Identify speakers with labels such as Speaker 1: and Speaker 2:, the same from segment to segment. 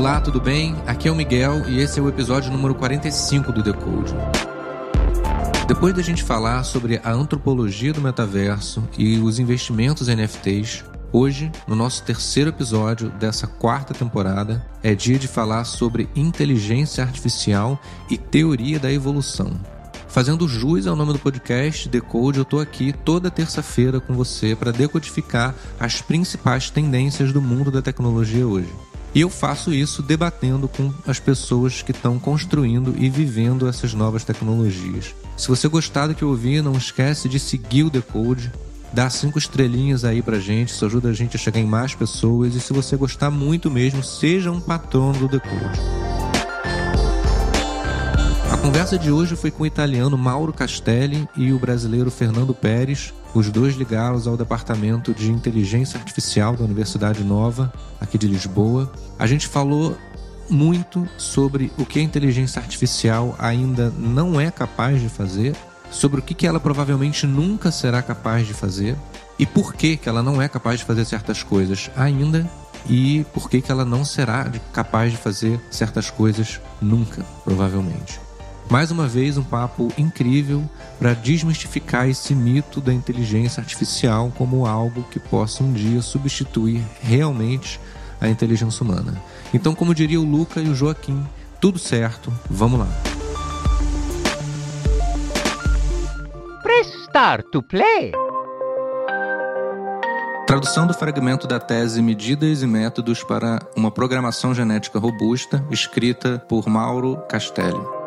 Speaker 1: Olá, tudo bem? Aqui é o Miguel e esse é o episódio número 45 do Decode. Depois da gente falar sobre a antropologia do metaverso e os investimentos em NFTs, hoje, no nosso terceiro episódio dessa quarta temporada, é dia de falar sobre inteligência artificial e teoria da evolução. Fazendo jus ao nome do podcast Decode, eu estou aqui toda terça-feira com você para decodificar as principais tendências do mundo da tecnologia hoje. E eu faço isso debatendo com as pessoas que estão construindo e vivendo essas novas tecnologias. Se você gostar do que eu ouvi, não esquece de seguir o Decode, dá cinco estrelinhas aí pra gente, isso ajuda a gente a chegar em mais pessoas. E se você gostar muito mesmo, seja um patrono do Decode conversa de hoje foi com o italiano Mauro Castelli e o brasileiro Fernando Pérez, os dois ligados ao Departamento de Inteligência Artificial da Universidade Nova, aqui de Lisboa. A gente falou muito sobre o que a inteligência artificial ainda não é capaz de fazer, sobre o que ela provavelmente nunca será capaz de fazer e por que, ela não é capaz de fazer certas coisas ainda e por que ela não será capaz de fazer certas coisas nunca, provavelmente. Mais uma vez, um papo incrível para desmistificar esse mito da inteligência artificial como algo que possa um dia substituir realmente a inteligência humana. Então, como diria o Luca e o Joaquim, tudo certo, vamos lá.
Speaker 2: Press start to play.
Speaker 1: Tradução do fragmento da tese Medidas e Métodos para uma Programação Genética Robusta, escrita por Mauro Castelli.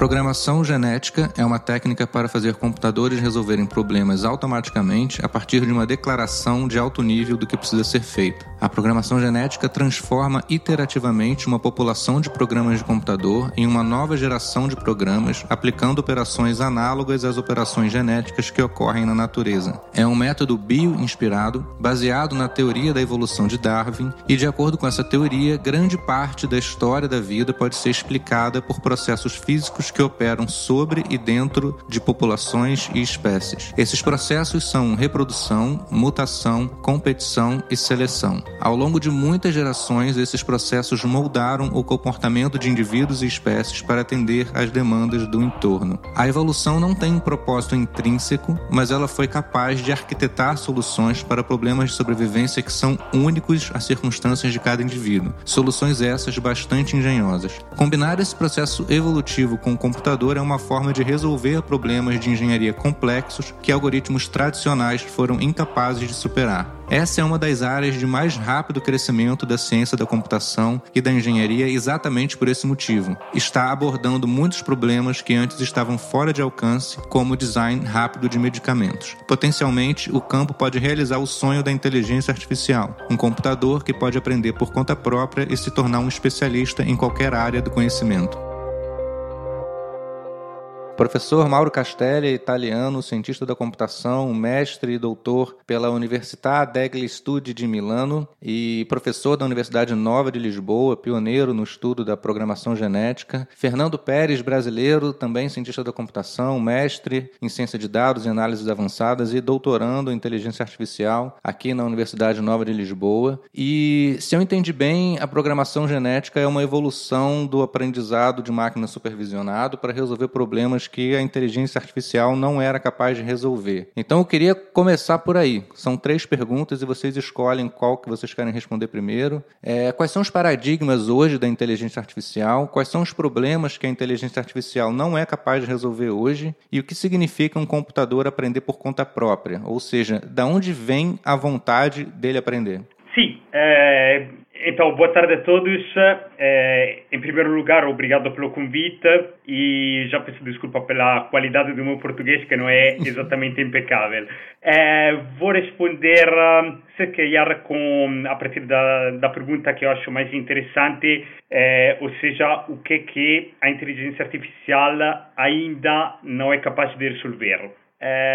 Speaker 1: Programação genética é uma técnica para fazer computadores resolverem problemas automaticamente a partir de uma declaração de alto nível do que precisa ser feito. A programação genética transforma iterativamente uma população de programas de computador em uma nova geração de programas, aplicando operações análogas às operações genéticas que ocorrem na natureza. É um método bio-inspirado, baseado na teoria da evolução de Darwin, e de acordo com essa teoria, grande parte da história da vida pode ser explicada por processos físicos que operam sobre e dentro de populações e espécies. Esses processos são reprodução, mutação, competição e seleção. Ao longo de muitas gerações, esses processos moldaram o comportamento de indivíduos e espécies para atender às demandas do entorno. A evolução não tem um propósito intrínseco, mas ela foi capaz de arquitetar soluções para problemas de sobrevivência que são únicos às circunstâncias de cada indivíduo. Soluções essas bastante engenhosas. Combinar esse processo evolutivo com computador é uma forma de resolver problemas de engenharia complexos que algoritmos tradicionais foram incapazes de superar. Essa é uma das áreas de mais rápido crescimento da ciência da computação e da engenharia exatamente por esse motivo. Está abordando muitos problemas que antes estavam fora de alcance, como o design rápido de medicamentos. Potencialmente, o campo pode realizar o sonho da inteligência artificial, um computador que pode aprender por conta própria e se tornar um especialista em qualquer área do conhecimento. Professor Mauro Castelli, italiano, cientista da computação, mestre e doutor pela Università degli Studi de Milano e professor da Universidade Nova de Lisboa, pioneiro no estudo da programação genética. Fernando Pérez, brasileiro, também cientista da computação, mestre em ciência de dados e análises avançadas e doutorando em inteligência artificial aqui na Universidade Nova de Lisboa. E, se eu entendi bem, a programação genética é uma evolução do aprendizado de máquina supervisionado para resolver problemas que a inteligência artificial não era capaz de resolver. Então eu queria começar por aí. São três perguntas e vocês escolhem qual que vocês querem responder primeiro. É, quais são os paradigmas hoje da inteligência artificial? Quais são os problemas que a inteligência artificial não é capaz de resolver hoje? E o que significa um computador aprender por conta própria? Ou seja, da onde vem a vontade dele aprender?
Speaker 3: Sim, é, então, boa tarde a todos. Eh, em primeiro lugar, obrigado pelo convite e já peço desculpa pela qualidade do meu português, que não é exatamente impecável. Eh, vou responder, se calhar, com, a partir da, da pergunta que eu acho mais interessante, eh, ou seja, o que, que a inteligência artificial ainda não é capaz de resolver.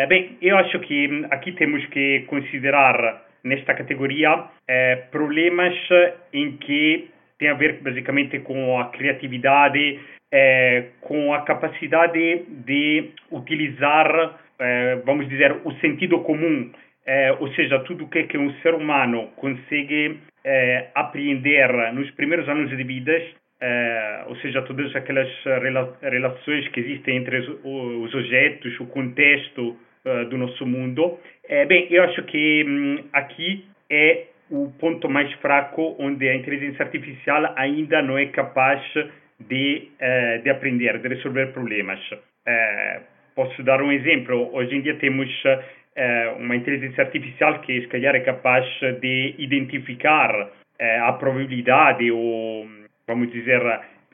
Speaker 3: bem, eu acho que aqui temos que considerar nesta categoria é, problemas em que tem a ver basicamente com a criatividade, é, com a capacidade de utilizar, é, vamos dizer, o sentido comum é, ou seja, tudo o que, que um ser humano consegue é, apreender nos primeiros anos de vida, é, ou seja, todas aquelas rela relações que existem entre os, os objetos, o contexto do nosso mundo. É, bem, eu acho que hum, aqui é o ponto mais fraco onde a inteligência artificial ainda não é capaz de, uh, de aprender, de resolver problemas. Uh, posso dar um exemplo. Hoje em dia temos uma inteligência artificial que, se calhar, é capaz de identificar a probabilidade ou, vamos dizer,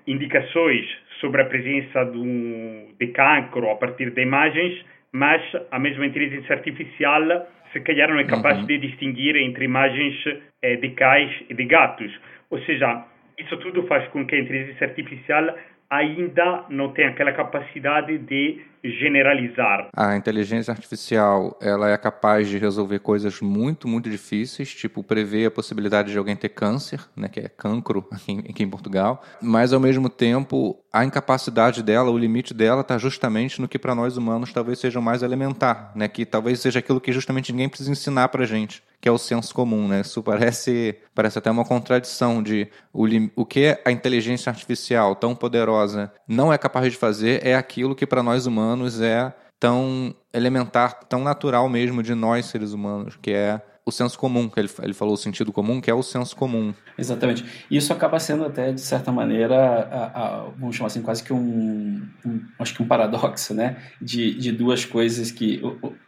Speaker 3: indicações sobre a presença do, de cancro a partir de imagens, mas a mesma inteligência artificial se calhar não é capaz uhum. de distinguir entre imagens eh, de cães e de gatos. Ou seja, isso tudo faz com que a inteligência artificial ainda não tenha aquela capacidade de generalizar.
Speaker 1: A inteligência artificial ela é capaz de resolver coisas muito, muito difíceis, tipo prever a possibilidade de alguém ter câncer, né, que é cancro aqui, aqui em Portugal, mas ao mesmo tempo a incapacidade dela, o limite dela está justamente no que para nós humanos talvez seja o mais elementar, né, que talvez seja aquilo que justamente ninguém precisa ensinar para gente que é o senso comum, né? Isso parece, parece até uma contradição de o, o que a inteligência artificial tão poderosa não é capaz de fazer é aquilo que para nós humanos é tão elementar, tão natural mesmo de nós seres humanos, que é o senso comum, que ele, ele falou o sentido comum, que é o senso comum.
Speaker 4: Exatamente. Isso acaba sendo até, de certa maneira, a, a, vamos chamar assim, quase que um, um, acho que um paradoxo, né? De, de duas coisas que,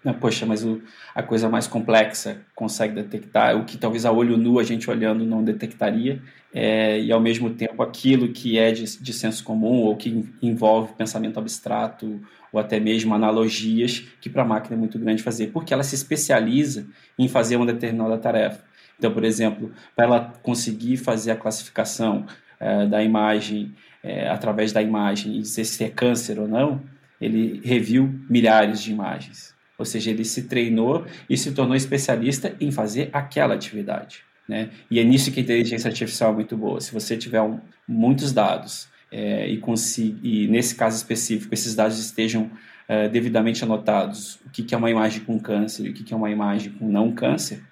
Speaker 4: o, o, né, poxa, mas o, a coisa mais complexa consegue detectar, o que talvez a olho nu a gente olhando não detectaria, é, e ao mesmo tempo aquilo que é de, de senso comum ou que envolve pensamento abstrato ou até mesmo analogias que para a máquina é muito grande fazer, porque ela se especializa em fazer uma determinada tarefa. Então, por exemplo, para ela conseguir fazer a classificação é, da imagem é, através da imagem e dizer se é câncer ou não, ele reviu milhares de imagens. Ou seja, ele se treinou e se tornou especialista em fazer aquela atividade. Né? E é nisso que a inteligência artificial é muito boa. Se você tiver um, muitos dados é, e, e, nesse caso específico, esses dados estejam é, devidamente anotados, o que, que é uma imagem com câncer e o que, que é uma imagem com não câncer,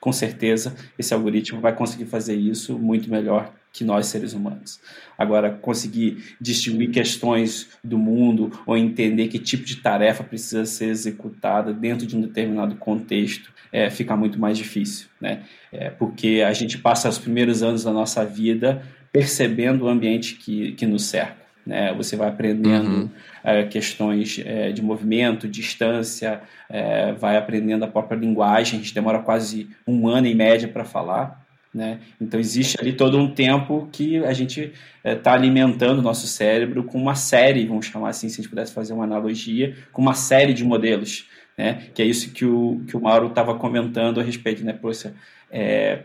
Speaker 4: com certeza esse algoritmo vai conseguir fazer isso muito melhor que nós seres humanos. Agora, conseguir distinguir questões do mundo ou entender que tipo de tarefa precisa ser executada dentro de um determinado contexto é, fica muito mais difícil, né? É, porque a gente passa os primeiros anos da nossa vida percebendo o ambiente que, que nos cerca. Né? Você vai aprendendo uhum. é, questões é, de movimento, distância, é, vai aprendendo a própria linguagem. A gente demora quase um ano em média para falar. Né? Então existe ali todo um tempo que a gente está alimentando o nosso cérebro com uma série, vamos chamar assim, se a gente pudesse fazer uma analogia, com uma série de modelos, né? Que é isso que o, que o Mauro estava comentando a respeito, né? Poxa, é,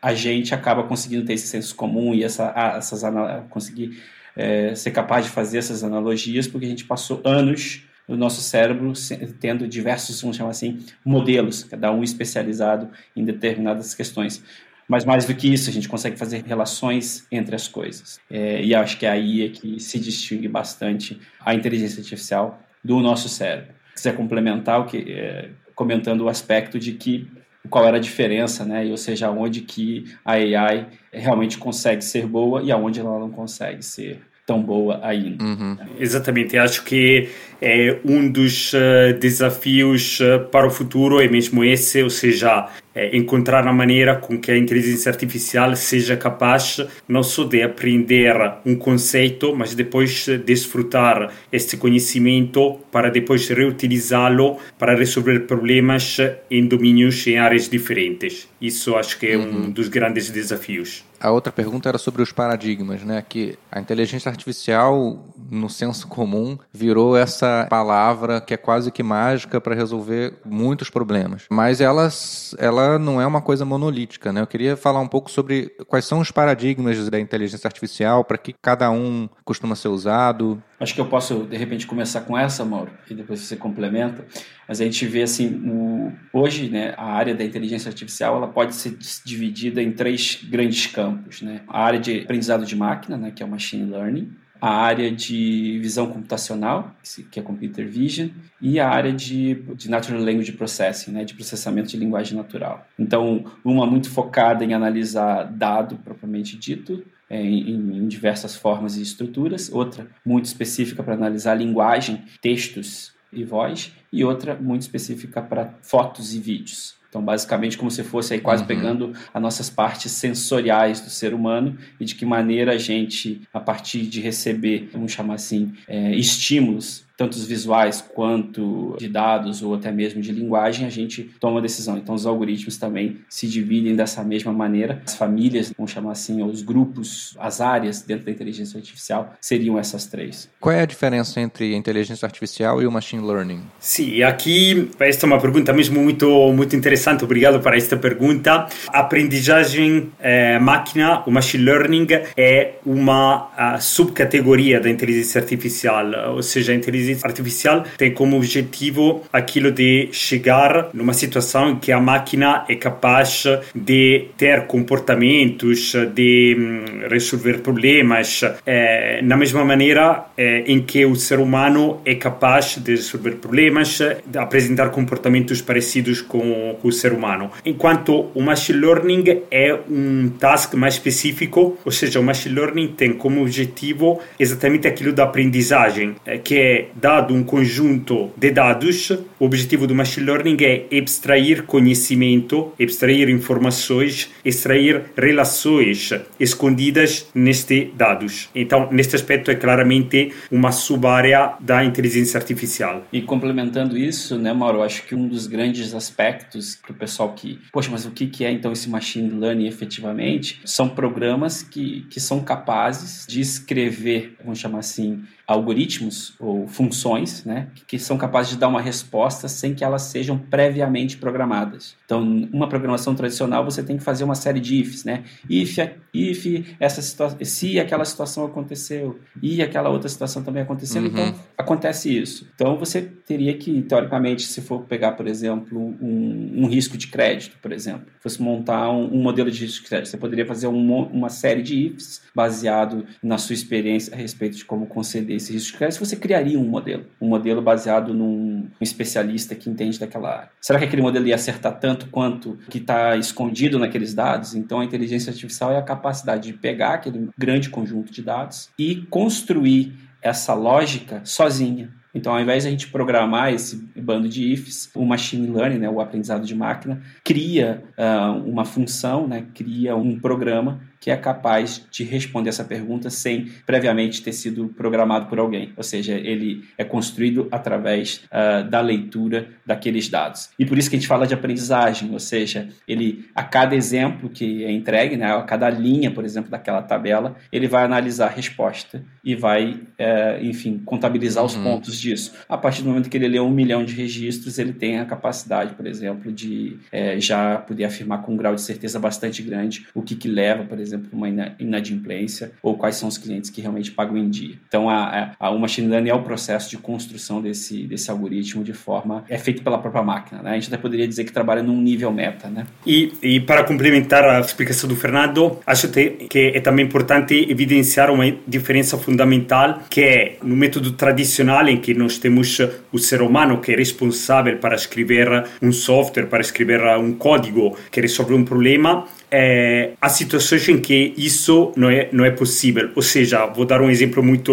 Speaker 4: a gente acaba conseguindo ter esse senso comum e essa, essas conseguir é, ser capaz de fazer essas analogias, porque a gente passou anos no nosso cérebro tendo diversos, vamos chamar assim, modelos, cada um especializado em determinadas questões. Mas mais do que isso, a gente consegue fazer relações entre as coisas. É, e acho que é aí é que se distingue bastante a inteligência artificial do nosso cérebro. Se quiser complementar o que é, comentando o aspecto de que qual era a diferença, né? Ou seja, onde que a AI realmente consegue ser boa e aonde ela não consegue ser tão boa ainda.
Speaker 3: Uhum. Exatamente, acho que é um dos uh, desafios uh, para o futuro é mesmo esse, ou seja, é encontrar a maneira com que a inteligência artificial seja capaz não só de aprender um conceito, mas depois desfrutar este conhecimento para depois reutilizá-lo para resolver problemas em domínios em áreas diferentes. Isso acho que é uhum. um dos grandes desafios.
Speaker 1: A outra pergunta era sobre os paradigmas, né? Que a inteligência artificial, no senso comum, virou essa palavra que é quase que mágica para resolver muitos problemas. Mas elas, ela não é uma coisa monolítica, né? Eu queria falar um pouco sobre quais são os paradigmas da inteligência artificial, para que cada um costuma ser usado.
Speaker 4: Acho que eu posso, de repente, começar com essa, Mauro, e depois você complementa. Mas a gente vê assim, o, hoje, né, a área da inteligência artificial ela pode ser dividida em três grandes campos, né? A área de aprendizado de máquina, né, que é o machine learning, a área de visão computacional, que é Computer Vision, e a área de, de Natural Language Processing, né, de processamento de linguagem natural. Então, uma muito focada em analisar dado propriamente dito, é, em, em, diversas formas e estruturas, outra muito específica para analisar linguagem, textos e voz, e outra muito específica para fotos e vídeos. Então, basicamente, como se fosse aí quase uhum. pegando as nossas partes sensoriais do ser humano e de que maneira a gente, a partir de receber, vamos chamar assim, é, estímulos tanto os visuais quanto de dados ou até mesmo de linguagem, a gente toma decisão. Então, os algoritmos também se dividem dessa mesma maneira. As famílias, vamos chamar assim, os grupos, as áreas dentro da inteligência artificial seriam essas três.
Speaker 1: Qual é a diferença entre a inteligência artificial e o machine learning?
Speaker 3: Sim, aqui esta é uma pergunta mesmo muito muito interessante. Obrigado por esta pergunta. Aprendizagem é, máquina, o machine learning é uma subcategoria da inteligência artificial, ou seja, a inteligência inteligência artificial tem como objetivo aquilo de chegar numa situação em que a máquina é capaz de ter comportamentos, de hum, resolver problemas, é, na mesma maneira é, em que o ser humano é capaz de resolver problemas, de apresentar comportamentos parecidos com, com o ser humano. Enquanto o machine learning é um task mais específico, ou seja, o machine learning tem como objetivo exatamente aquilo da aprendizagem, é, que é dado um conjunto de dados, o objetivo do machine learning é extrair conhecimento, extrair informações, extrair relações escondidas nestes dados. Então, neste aspecto é claramente uma sub-área da inteligência artificial.
Speaker 4: E complementando isso, né, Mauro, acho que um dos grandes aspectos para o pessoal que, poxa, mas o que é então esse machine learning efetivamente? São programas que, que são capazes de escrever, vamos chamar assim, algoritmos ou funções né, que são capazes de dar uma resposta sem que elas sejam previamente programadas. Então, uma programação tradicional você tem que fazer uma série de ifs, né? If, if essa situação, se aquela situação aconteceu e aquela outra situação também aconteceu, então uhum. então acontece isso. Então você teria que, teoricamente, se for pegar, por exemplo, um, um risco de crédito, por exemplo, fosse montar um, um, modelo de risco de crédito, você poderia fazer um, uma série de ifs baseado na sua experiência a respeito de como conceder esse risco de crédito. Você criaria um modelo, um modelo baseado num especialista que entende daquela área. Será que aquele modelo ia acertar tanto quanto que está escondido naqueles dados? Então a inteligência artificial é a capacidade de pegar aquele grande conjunto de dados e construir essa lógica sozinha. Então, ao invés de a gente programar esse bando de ifs, o machine learning, né, o aprendizado de máquina, cria uh, uma função, né, cria um programa que é capaz de responder essa pergunta sem previamente ter sido programado por alguém. Ou seja, ele é construído através uh, da leitura daqueles dados. E por isso que a gente fala de aprendizagem, ou seja, ele a cada exemplo que é entregue, né, a cada linha, por exemplo, daquela tabela, ele vai analisar a resposta e vai, uh, enfim, contabilizar uhum. os pontos disso. A partir do momento que ele lê um milhão de registros, ele tem a capacidade, por exemplo, de uh, já poder afirmar com um grau de certeza bastante grande o que, que leva, por exemplo, exemplo, uma inadimplência ou quais são os clientes que realmente pagam em dia. Então, a, a, o machine learning é o processo de construção desse, desse algoritmo de forma é feito pela própria máquina. Né? A gente até poderia dizer que trabalha num nível meta. Né?
Speaker 3: E, e para complementar a explicação do Fernando, acho que é também importante evidenciar uma diferença fundamental que é no método tradicional em que nós temos o ser humano que é responsável para escrever um software, para escrever um código que resolve um problema, é, há situações em que isso não é, não é possível. Ou seja, vou dar um exemplo muito,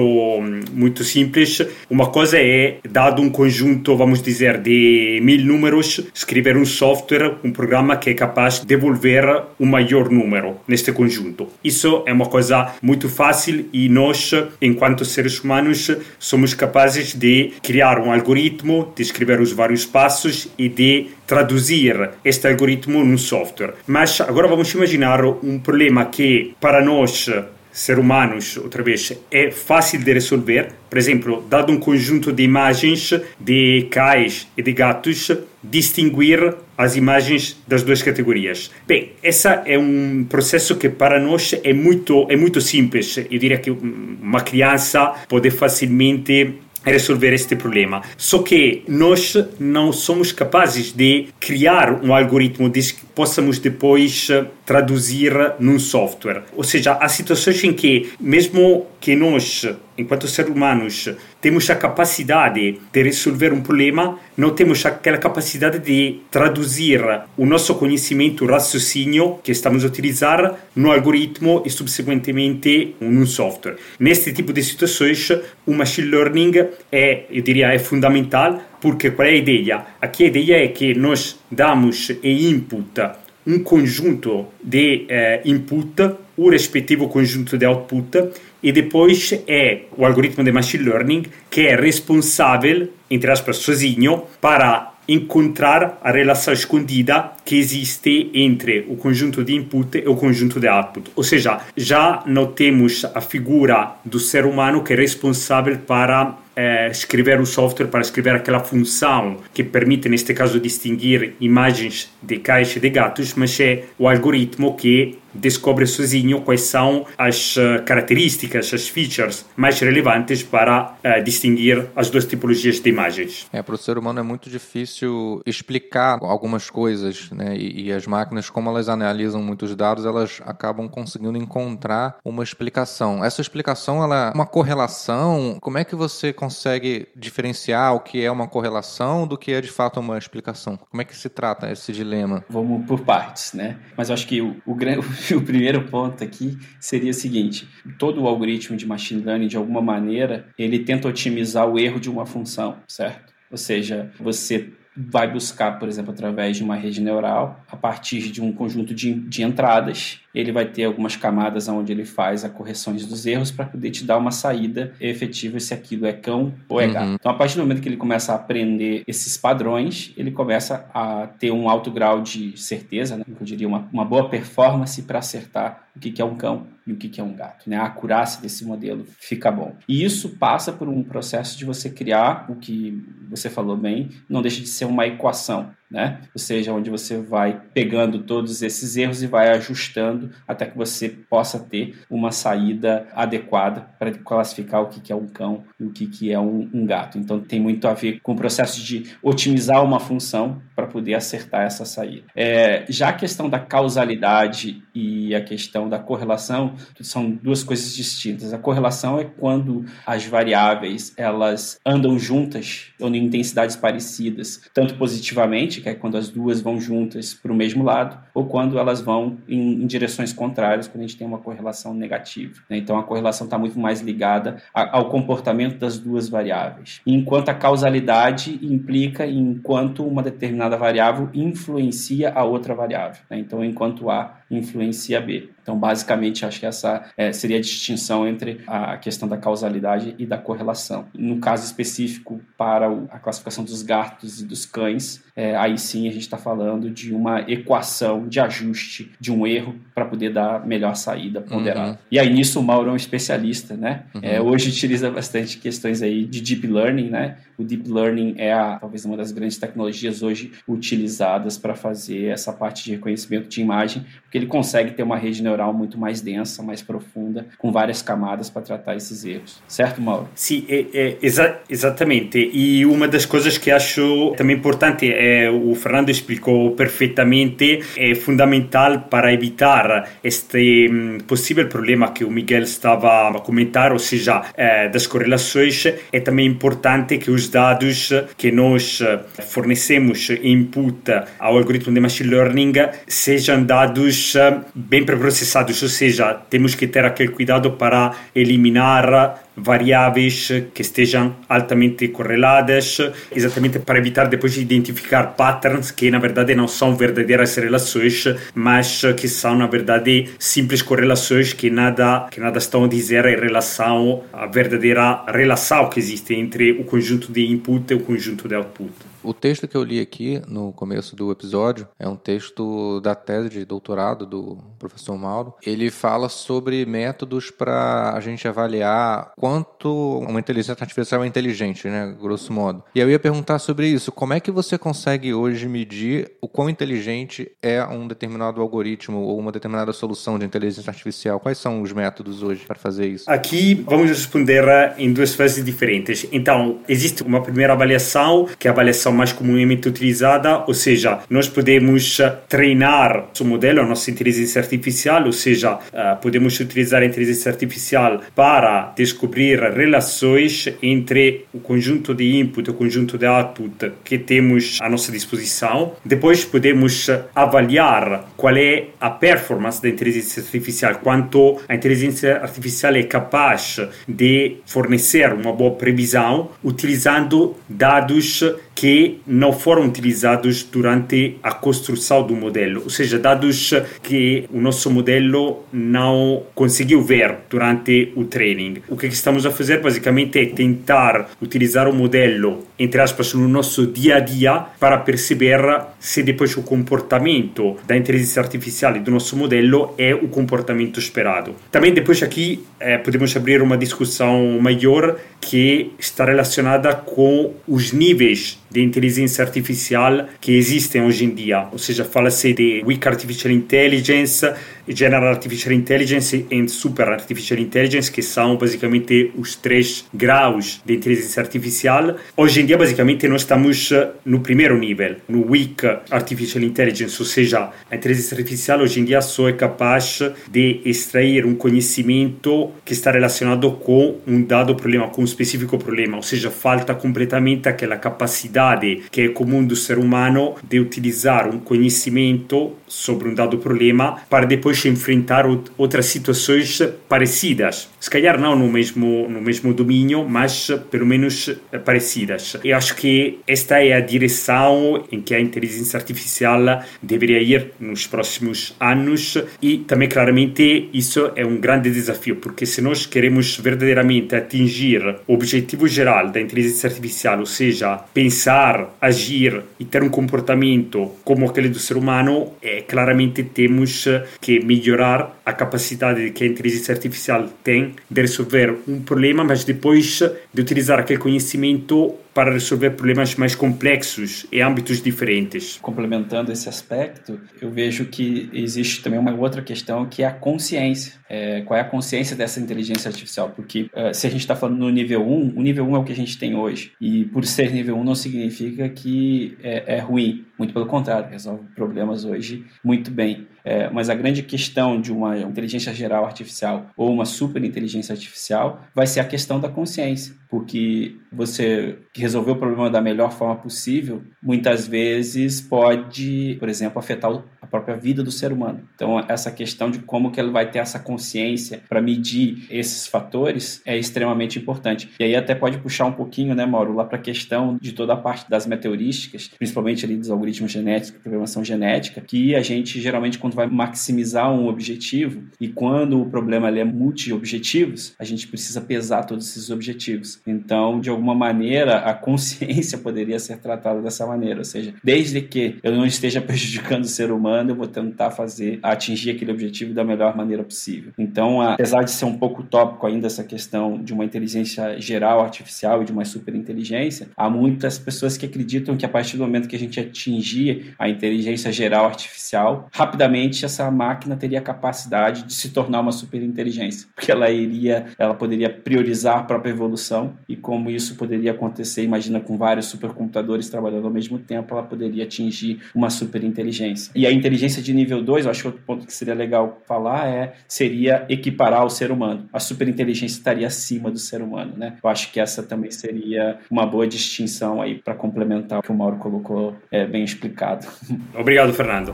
Speaker 3: muito simples. Uma coisa é, dado um conjunto, vamos dizer, de mil números, escrever um software, um programa que é capaz de devolver o maior número neste conjunto. Isso é uma coisa muito fácil e nós, enquanto seres humanos, somos capazes de criar um algoritmo, de escrever os vários passos e de traduzir este algoritmo num software. Mas agora vamos imaginar um problema que para nós ser humanos, outra vez, é fácil de resolver. Por exemplo, dado um conjunto de imagens de cães e de gatos, distinguir as imagens das duas categorias. Bem, esse é um processo que para nós é muito, é muito simples. Eu diria que uma criança pode facilmente resolver este problema. Só que nós não somos capazes de criar um algoritmo que possamos depois eh, traduzir num software. Ou seja, há situações em que, mesmo que nós enquanto seres humanos, temos a capacidade de resolver um problema, não temos aquela capacidade de traduzir o nosso conhecimento, o raciocínio que estamos a utilizar no algoritmo e subsequentemente num software. Neste tipo de situações, o machine learning é, eu diria, é fundamental, porque qual é a ideia? Aqui a ideia é que nós damos input um conjunto de eh, input, o respectivo conjunto de output, e depois é o algoritmo de machine learning que é responsável, entre aspas, sozinho, para encontrar a relação escondida que existe entre o conjunto de input e o conjunto de output. Ou seja, já não temos a figura do ser humano que é responsável para eh, escrever o software, para escrever aquela função que permite, neste caso, distinguir imagens de cães e de gatos, mas é o algoritmo que descobre sozinho quais são as uh, características, as features mais relevantes para uh, distinguir as duas tipologias de imagens.
Speaker 1: É, para o ser humano é muito difícil explicar algumas coisas, né? E, e, as máquinas, como elas analisam muitos dados, elas acabam conseguindo encontrar uma explicação. Essa explicação, ela é uma correlação. Como é que você consegue diferenciar o que é uma correlação do que é de fato uma explicação? Como é que se trata esse dilema?
Speaker 4: Vamos por partes, né? Mas eu acho que o, o, o primeiro ponto aqui seria o seguinte: todo o algoritmo de machine learning, de alguma maneira, ele tenta otimizar o erro de uma função, certo? Ou seja, você vai buscar, por exemplo, através de uma rede neural, a partir de um conjunto de, de entradas, ele vai ter algumas camadas onde ele faz a correções dos erros para poder te dar uma saída efetiva se aquilo é cão ou é gato. Uhum. Então, a partir do momento que ele começa a aprender esses padrões, ele começa a ter um alto grau de certeza, né? eu diria uma, uma boa performance para acertar o que, que é um cão e o que, é um gato. Né? A acurácia desse modelo fica bom. E isso passa por um processo de você criar o que você falou bem, não deixa de ser uma equação né? Ou seja, onde você vai pegando todos esses erros e vai ajustando até que você possa ter uma saída adequada para classificar o que é um cão e o que é um, gato. Então tem muito a ver com o processo de otimizar uma função para poder acertar essa saída. É, já a questão da causalidade e a questão da correlação são duas coisas distintas. A correlação é quando as variáveis elas andam juntas ou em intensidades parecidas, tanto positivamente que é quando as duas vão juntas para o mesmo lado, ou quando elas vão em, em, direções contrárias, quando a gente tem uma correlação negativa. Né? Então a correlação está muito mais ligada a, ao comportamento das duas variáveis. Enquanto a causalidade implica em quanto uma determinada variável influencia a outra variável. Né? Então, enquanto A influencia B. Então, basicamente, acho que essa é, seria a distinção entre a questão da causalidade e da correlação. No caso específico, para a classificação dos gatos e dos cães, é, aí sim a gente está falando de uma equação de ajuste de um erro para poder dar melhor saída ponderada. Uhum. E aí nisso o Mauro é um especialista, né? Uhum. É, hoje utiliza bastante questões aí de deep learning, né? O deep learning é a, talvez uma das grandes tecnologias hoje utilizadas para fazer essa parte de reconhecimento de imagem, porque ele consegue ter uma rede neural muito mais densa, mais profunda, com várias camadas para tratar esses erros. Certo, Mauro?
Speaker 3: Sim, é, é, exa exatamente. E uma das coisas que acho também importante, é, o Fernando explicou perfeitamente, é fundamental para evitar este um, possível problema que o Miguel estava a comentar, ou seja, é, das correlações, é também importante que os dados que nós fornecemos input ao algoritmo de machine learning sejam dados bem processados, ou seja, temos que ter aquele cuidado para eliminar variáveis que estejam altamente correladas, exatamente para evitar depois de identificar patterns que na verdade não são verdadeiras relações, mas que são na verdade simples correlações que nada que nada estão a dizer em relação à verdadeira relação que existe entre o conjunto de input e o conjunto de output.
Speaker 1: O texto que eu li aqui no começo do episódio é um texto da tese de doutorado do professor Mauro. Ele fala sobre métodos para a gente avaliar quanto uma inteligência artificial é inteligente, né, grosso modo. E eu ia perguntar sobre isso. Como é que você consegue hoje medir o quão inteligente é um determinado algoritmo ou uma determinada solução de inteligência artificial? Quais são os métodos hoje para fazer isso?
Speaker 3: Aqui vamos responder em duas fases diferentes. Então, existe uma primeira avaliação, que é a avaliação mais comumente utilizada, ou seja, nós podemos treinar o modelo, a nossa inteligência artificial, ou seja, podemos utilizar a inteligência artificial para descobrir relações entre o conjunto de input e o conjunto de output que temos à nossa disposição. Depois podemos avaliar qual é a performance da inteligência artificial, quanto a inteligência artificial é capaz de fornecer uma boa previsão utilizando dados que não foram utilizados durante a construção do modelo, ou seja, dados que o nosso modelo não conseguiu ver durante o training. O que estamos a fazer basicamente é tentar utilizar o modelo, entre aspas, no nosso dia a dia para perceber se depois o comportamento da inteligência artificial e do nosso modelo é o comportamento esperado. Também depois aqui eh, podemos abrir uma discussão maior que está relacionada com os níveis de inteligência artificial que existem hoje em dia. Ou seja, fala-se de Weak Artificial Intelligence, General Artificial Intelligence e Super Artificial Intelligence, que são basicamente os três graus de inteligência artificial. Hoje em dia, basicamente, nós estamos eh, no primeiro nível, no Weak Artificial Intelligence, ou seja, a inteligência artificial hoje em dia só é capaz de extrair um conhecimento que está relacionado com um dado problema, com um específico problema, ou seja, falta completamente aquela capacidade que é comum do ser humano de utilizar um conhecimento sobre um dado problema para depois enfrentar outras situações parecidas. Se calhar não no mesmo, no mesmo domínio, mas pelo menos parecidas. Eu acho que esta é a direção em que a inteligência artificial deveria ir nos próximos anos e também claramente isso é um grande desafio, porque se nós queremos verdadeiramente atingir o objetivo geral da inteligência artificial, ou seja, pensar, agir e ter um comportamento como aquele do ser humano, é, claramente temos que melhorar a capacidade que a inteligência artificial tem de resolver um problema, mas depois de utilizar aquele conhecimento para resolver problemas mais complexos e âmbitos diferentes.
Speaker 4: Complementando esse aspecto, eu vejo que existe também uma outra questão que é a consciência. É, qual é a consciência dessa inteligência artificial? Porque uh, se a gente está falando no nível 1, o nível 1 é o que a gente tem hoje. E por ser nível 1 não significa que é, é ruim. Muito pelo contrário, resolve problemas hoje muito bem. É, mas a grande questão de uma inteligência geral artificial ou uma super inteligência artificial vai ser a questão da consciência, porque você resolver o problema da melhor forma possível, muitas vezes pode, por exemplo, afetar a própria vida do ser humano. Então, essa questão de como que ele vai ter essa consciência para medir esses fatores é extremamente importante. E aí até pode puxar um pouquinho, né, Mauro, lá para a questão de toda a parte das meteorísticas, principalmente ali dos algoritmos genéticos, programação genética, que a gente geralmente quando vai maximizar um objetivo e quando o problema é multi-objetivos, a gente precisa pesar todos esses objetivos. Então, de alguma maneira, a consciência poderia ser tratada dessa maneira, ou seja, desde que eu não esteja prejudicando o ser humano, eu vou tentar fazer atingir aquele objetivo da melhor maneira possível. Então, apesar de ser um pouco tópico ainda essa questão de uma inteligência geral artificial e de uma superinteligência, há muitas pessoas que acreditam que a partir do momento que a gente atingir a inteligência geral artificial, rapidamente essa máquina teria a capacidade de se tornar uma superinteligência, porque ela iria, ela poderia priorizar a própria evolução e como isso poderia acontecer, imagina com vários supercomputadores trabalhando ao mesmo tempo, ela poderia atingir uma superinteligência. E a inteligência de nível 2, eu acho que outro ponto que seria legal falar é seria equiparar o ser humano. A superinteligência estaria acima do ser humano, né? Eu acho que essa também seria uma boa distinção aí para complementar o que o Mauro colocou é, bem explicado.
Speaker 3: Obrigado, Fernando.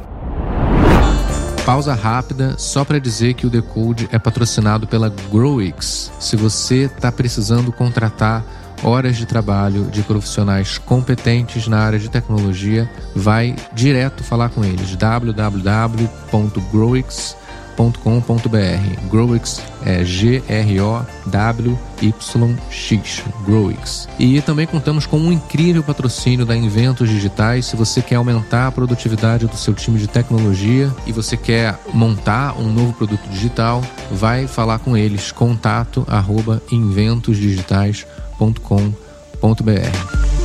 Speaker 1: Pausa rápida só para dizer que o Decode é patrocinado pela Growix. Se você está precisando contratar horas de trabalho de profissionais competentes na área de tecnologia, vai direto falar com eles www.growix.com growix.com.br. Growix é G-R-O-W-Y-X. Growix. E também contamos com um incrível patrocínio da Inventos Digitais. Se você quer aumentar a produtividade do seu time de tecnologia e você quer montar um novo produto digital, vai falar com eles. Contato arroba inventosdigitais.com.br.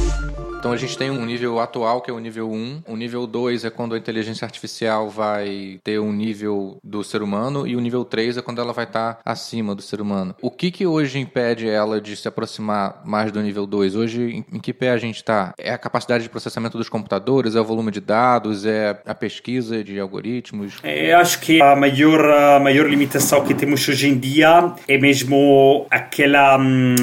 Speaker 1: Então a gente tem um nível atual que é o nível 1, o nível 2 é quando a inteligência artificial vai ter um nível do ser humano e o nível 3 é quando ela vai estar acima do ser humano. O que que hoje impede ela de se aproximar mais do nível 2? Hoje em que pé a gente está? É a capacidade de processamento dos computadores, é o volume de dados, é a pesquisa de algoritmos?
Speaker 3: É, eu acho que a maior, a maior limitação que temos hoje em dia é mesmo aquela hum,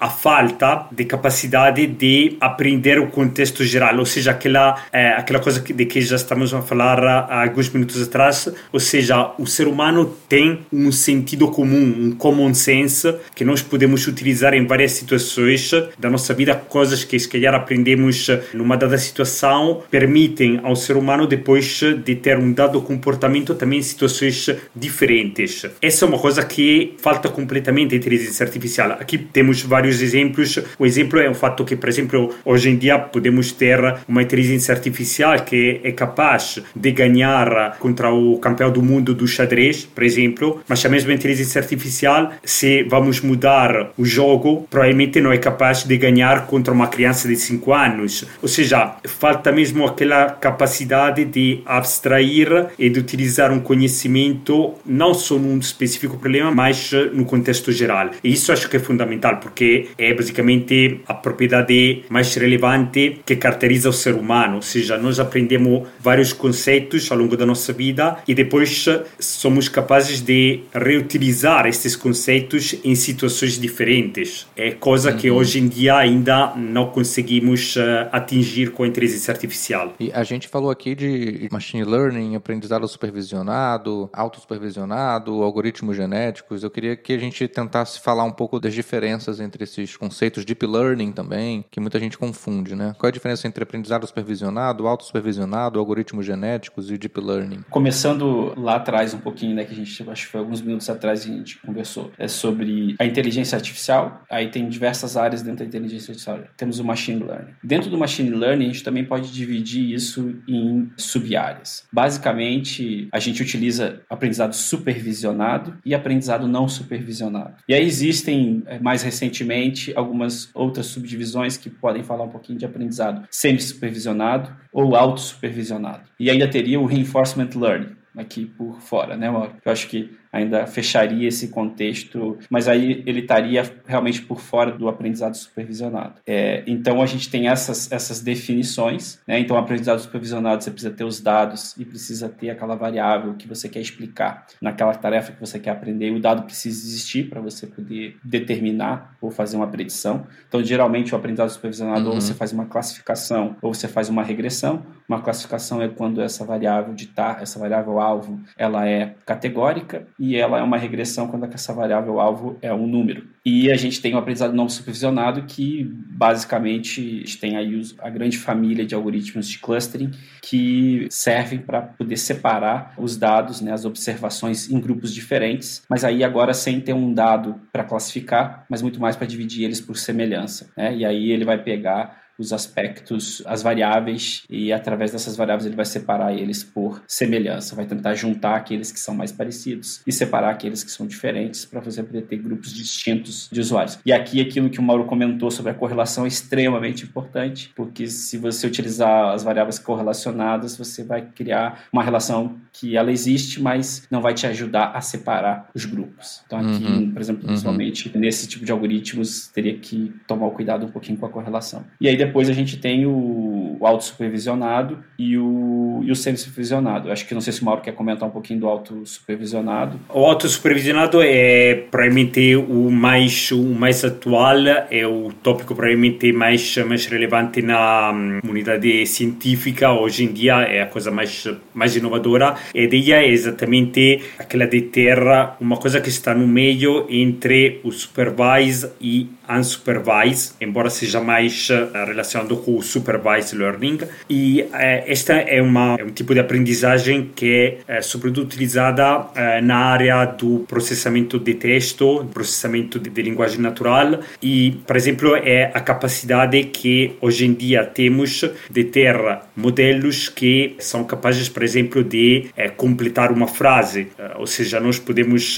Speaker 3: a falta de capacidade de aprender entender o contexto geral, ou seja, aquela, é, aquela coisa de que já estamos a falar há alguns minutos atrás, ou seja, o ser humano tem um sentido comum, um common sense que nós podemos utilizar em várias situações da nossa vida, coisas que se calhar aprendemos numa dada situação, permitem ao ser humano depois de ter um dado comportamento também em situações diferentes. Essa é uma coisa que falta completamente a inteligência artificial. Aqui temos vários exemplos. O exemplo é o fato que, por exemplo, hoje em dia podemos ter uma inteligência artificial que é capaz de ganhar contra o campeão do mundo do xadrez, por exemplo, mas a mesma inteligência artificial, se vamos mudar o jogo, provavelmente não é capaz de ganhar contra uma criança de 5 anos. Ou seja, falta mesmo aquela capacidade de abstrair e de utilizar um conhecimento não só num específico problema, mas no contexto geral. E isso acho que é fundamental, porque é basicamente a propriedade mais relevante relevante que caracteriza o ser humano, ou seja, nós aprendemos vários conceitos ao longo da nossa vida e depois somos capazes de reutilizar esses conceitos em situações diferentes. É coisa que uhum. hoje em dia ainda não conseguimos uh, atingir com a inteligência artificial.
Speaker 1: E a gente falou aqui de machine learning, aprendizado supervisionado, autossupervisionado, algoritmos genéticos. Eu queria que a gente tentasse falar um pouco das diferenças entre esses conceitos, deep learning também, que muita gente confunde confunde, né? Qual é a diferença entre aprendizado supervisionado, autossupervisionado, algoritmos genéticos e deep learning?
Speaker 4: Começando lá atrás um pouquinho, né, que a gente, acho que foi alguns minutos atrás a gente conversou, é sobre a inteligência artificial. Aí tem diversas áreas dentro da inteligência artificial. Temos o machine learning. Dentro do machine learning, a gente também pode dividir isso em sub-áreas. Basicamente, a gente utiliza aprendizado supervisionado e aprendizado não supervisionado. E aí existem, eh, mais recentemente, algumas outras subdivisões que podem falar um pouquinho de aprendizado semi-supervisionado ou auto-supervisionado. E ainda teria o reinforcement learning aqui por fora, né, Mauro? Eu acho que ainda fecharia esse contexto, mas aí ele estaria realmente por fora do aprendizado supervisionado. É, então a gente tem essas, essas definições, né? Então, aprendizado supervisionado você precisa ter os dados e precisa ter aquela variável que você quer explicar naquela tarefa que você quer aprender. O dado precisa existir para você poder determinar ou fazer uma predição. Então, geralmente o aprendizado supervisionado uhum. ou você faz uma classificação ou você faz uma regressão. Uma classificação é quando essa variável de tar, essa variável alvo, ela é categórica e ela é uma regressão quando essa variável alvo é um número. E a gente tem o aprendizado não supervisionado, que basicamente tem aí a grande família de algoritmos de clustering que servem para poder separar os dados, né, as observações em grupos diferentes, mas aí agora sem ter um dado para classificar, mas muito mais para dividir eles por semelhança. Né? E aí ele vai pegar os aspectos, as variáveis, e através dessas variáveis ele vai separar eles por semelhança, vai tentar juntar aqueles que são mais parecidos e separar aqueles que são diferentes para você poder ter grupos distintos de usuários. E aqui aquilo que o Mauro comentou sobre a correlação é extremamente importante, porque se você utilizar as variáveis correlacionadas, você vai criar uma relação que ela existe, mas não vai te ajudar a separar os grupos. Então aqui, uhum. por exemplo, uhum. principalmente uhum. nesse tipo de algoritmos, teria que tomar o cuidado um pouquinho com a correlação. E aí depois a gente tem o, o auto-supervisionado e o, e o semi-supervisionado. Acho que não sei se o Mauro quer comentar um pouquinho do auto-supervisionado.
Speaker 3: O auto-supervisionado é provavelmente o mais, o mais atual, é o tópico provavelmente mais, mais relevante na hum, comunidade científica. Hoje em dia é a coisa mais, mais inovadora. A ideia é exatamente aquela de ter uma coisa que está no meio entre o supervise e unsupervised, embora seja mais uh, relacionado com o supervised learning. E uh, esta é, uma, é um tipo de aprendizagem que é uh, sobretudo utilizada na área do processamento de texto, processamento de, de, linguagem natural e, por exemplo, é a capacidade que hoje em dia temos de ter modelos que são capazes, por exemplo, de completar uma frase. ou seja, nós podemos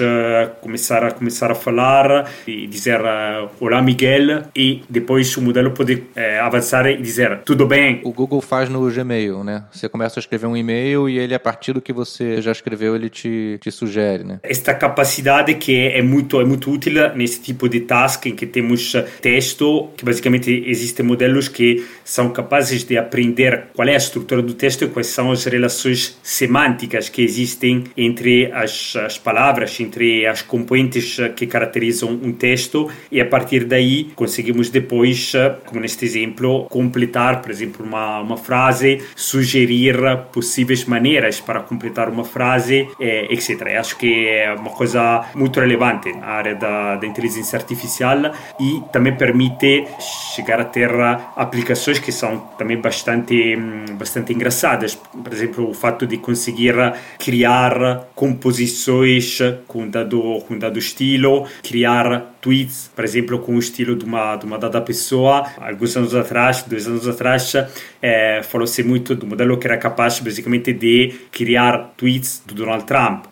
Speaker 3: começar a começar a falar e dizer olá Miguel e depois o modelo pode avançar e dizer tudo bem.
Speaker 1: O Google faz no Gmail, né? Você começa a escrever um e-mail e ele, a partir do que você já escreveu, ele te, te sugere, né?
Speaker 3: Esta capacidade que é muito, é muito útil nesse tipo de task em que temos texto, que basicamente existem modelos que são capazes de aprender qual é a estrutura do texto e quais são as relações semânticas que existem entre as, as palavras, entre as componentes que caracterizam um texto e a partir daí conseguimos depois, como neste exemplo, completar, por exemplo, uma, uma frase, sugerir possíveis maneiras para completar uma frase, eh, etc. Acho que é uma coisa muito relevante na área da, da inteligência artificial e também permite chegar a ter aplicações que são também bastante, bastante engraçadas. Por exemplo, o fato de conseguir criar composições com dado, com dado estilo, criar tweets, por exemplo, com o estilo de uma, de uma dada pessoa. Alguns anos atrás, dois anos atrás, é, falou-se muito do modelo que era capaz, basicamente, de criar tweets do Donald Trump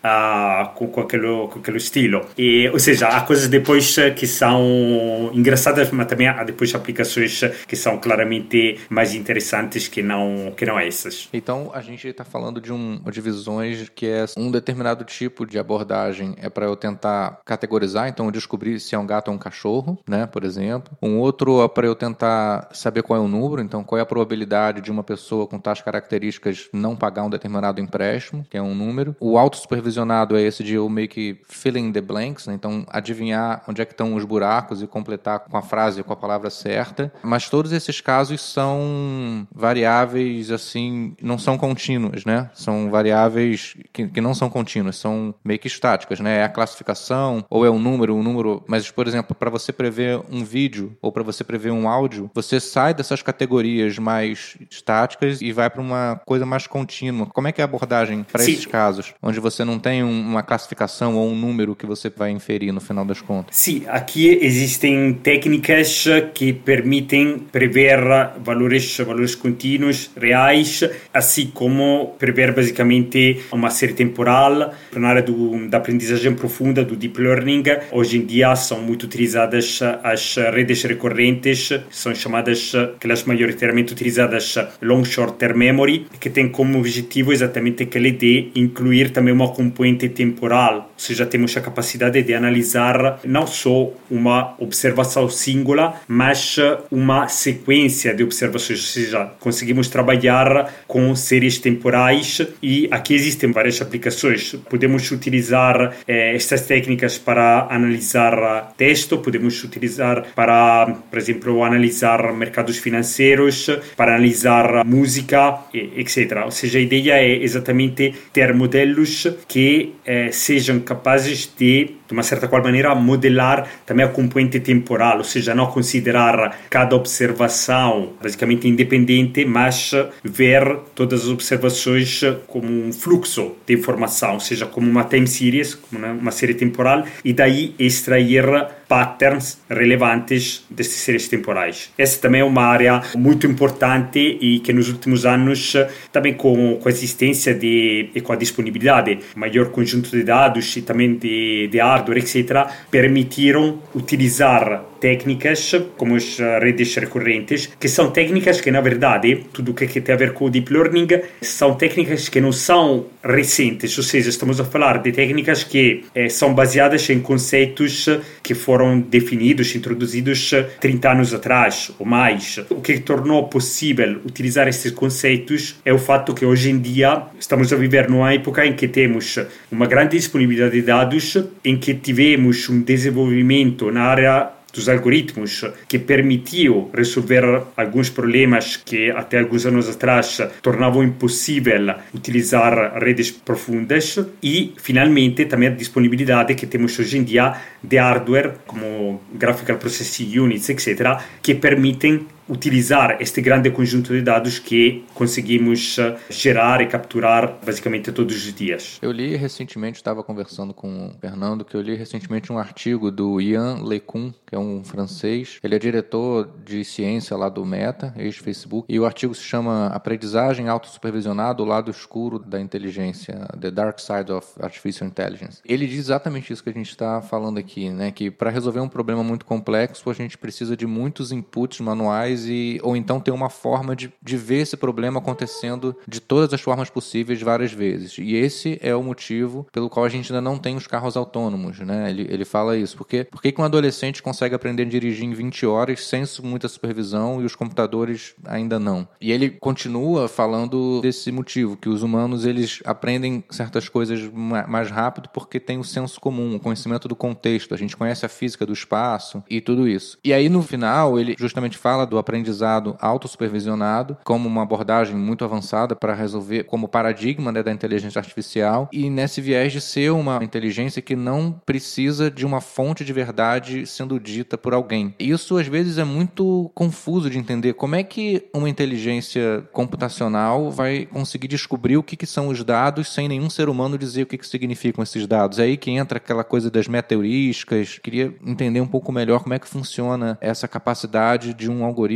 Speaker 3: com, com, aquele, com aquele estilo. E, ou seja, há coisas depois que são engraçadas, mas também há depois aplicações que são claramente mais interessantes que não, que não essas.
Speaker 1: Então, a gente está falando de, um, de visões que é um determinado tipo de abordagem é para eu tentar categorizar, então descobrir se é um gato ou um cachorro, né, por exemplo. Um outro é para eu tentar saber qual é o número, então qual é a probabilidade de uma pessoa com tais características não pagar um determinado empréstimo, que é um número. O auto-supervisionado é esse de eu meio que filling the blanks, né, então adivinhar onde é que estão os buracos e completar com a frase, com a palavra certa. Mas todos esses casos são variáveis, assim, não são contínuas, né? São variáveis que, que não são contínuas, são meio que estáticas, né? É a classificação ou é o número, o número, mas por exemplo, para você prever um vídeo ou para você prever um áudio, você sai dessas categorias mais estáticas e vai para uma coisa mais contínua. Como é que é a abordagem para esses casos, onde você não tem uma classificação ou um número que você vai inferir no final das contas?
Speaker 3: Sim, aqui existem técnicas que permitem prever valores, valores contínuos, reais, assim como prever basicamente uma série temporal. Na área do, da aprendizagem profunda, do deep learning, hoje em dia são muito utilizadas as redes recorrentes, são chamadas, aquelas maioritariamente utilizadas long short term memory, que tem como objetivo exatamente aquele de incluir também uma componente temporal, ou seja, temos a capacidade de analisar não só uma observação singular, mas uma sequência de observações, ou seja, conseguimos trabalhar com séries temporais e aqui existem várias aplicações. Podemos utilizar eh, estas técnicas para analisar texto, podemos utilizar para, por exemplo, analisar mercados financeiros, para analisar música, etc. Ou seja, a ideia é exatamente ter modelos que eh, sejam capazes de de uma certa qual maneira, modelar também a componente temporal, ou seja, não considerar cada observação basicamente independente, mas ver todas as observações como um fluxo de informação, ou seja, como uma time series, como uma série temporal, e daí extrair sonra patterns relevantes destas séries temporais. Essa também é uma área muito importante e que nos últimos anos, também com, a existência de, e com a disponibilidade maior conjunto de dados e também de, de hardware, etc., permitiram utilizar técnicas como as redes recorrentes, que são técnicas que, na verdade, tudo o que tem a ver com o deep learning, são técnicas que não são recentes, ou seja, estamos a falar de técnicas que eh, são baseadas em conceitos que foram definidos, introduzidos 30 anos atrás ou mais. O que tornou possível utilizar esses conceitos é o fato que hoje em dia estamos a viver numa época em que temos uma grande disponibilidade de dados, em que tivemos um desenvolvimento na área dos algoritmos que permitiu resolver alguns problemas que até alguns anos atrás tornavam impossível utilizar redes profundas e finalmente também a disponibilidade que temos hoje em dia de hardware como graphical processing units etc que permitem utilizar este grande conjunto de dados que conseguimos eh, gerar e capturar basicamente todos os dias.
Speaker 1: Eu li recentemente, estava conversando com o Fernando, que eu li recentemente um artigo do Ian LeCun, que é um francês. Ele é diretor de ciência lá do Meta, ex-Facebook, e o artigo se chama Aprendizagem Autossupervisionada, o lado escuro da inteligência, The Dark Side of Artificial Intelligence. Ele diz exatamente isso que a gente está falando aqui, né? que para resolver um problema muito complexo, a gente precisa de muitos inputs manuais e ou então ter uma forma de, de ver esse problema acontecendo de todas as formas possíveis várias vezes. E esse é o motivo pelo qual a gente ainda não tem os carros autônomos, né? Ele, ele fala isso. Porque, por que um adolescente consegue aprender a dirigir em 20 horas sem muita supervisão e os computadores ainda não? E ele continua falando desse motivo, que os humanos eles aprendem certas coisas mais rápido porque tem o senso comum, o conhecimento do contexto. A gente conhece a física do espaço e tudo isso. E aí no final ele justamente fala do aprendizado autossupervisionado como uma abordagem muito avançada para resolver como paradigma né, da inteligência artificial e nesse viés de ser uma inteligência que não precisa de uma fonte de verdade sendo dita por alguém. Isso às vezes é muito confuso de entender como é que uma inteligência computacional vai conseguir descobrir o que, que são os dados sem nenhum ser humano dizer o que, que significam esses dados. É aí que entra aquela coisa das metaheurísticas. Queria entender um pouco melhor como é que funciona essa capacidade de um algoritmo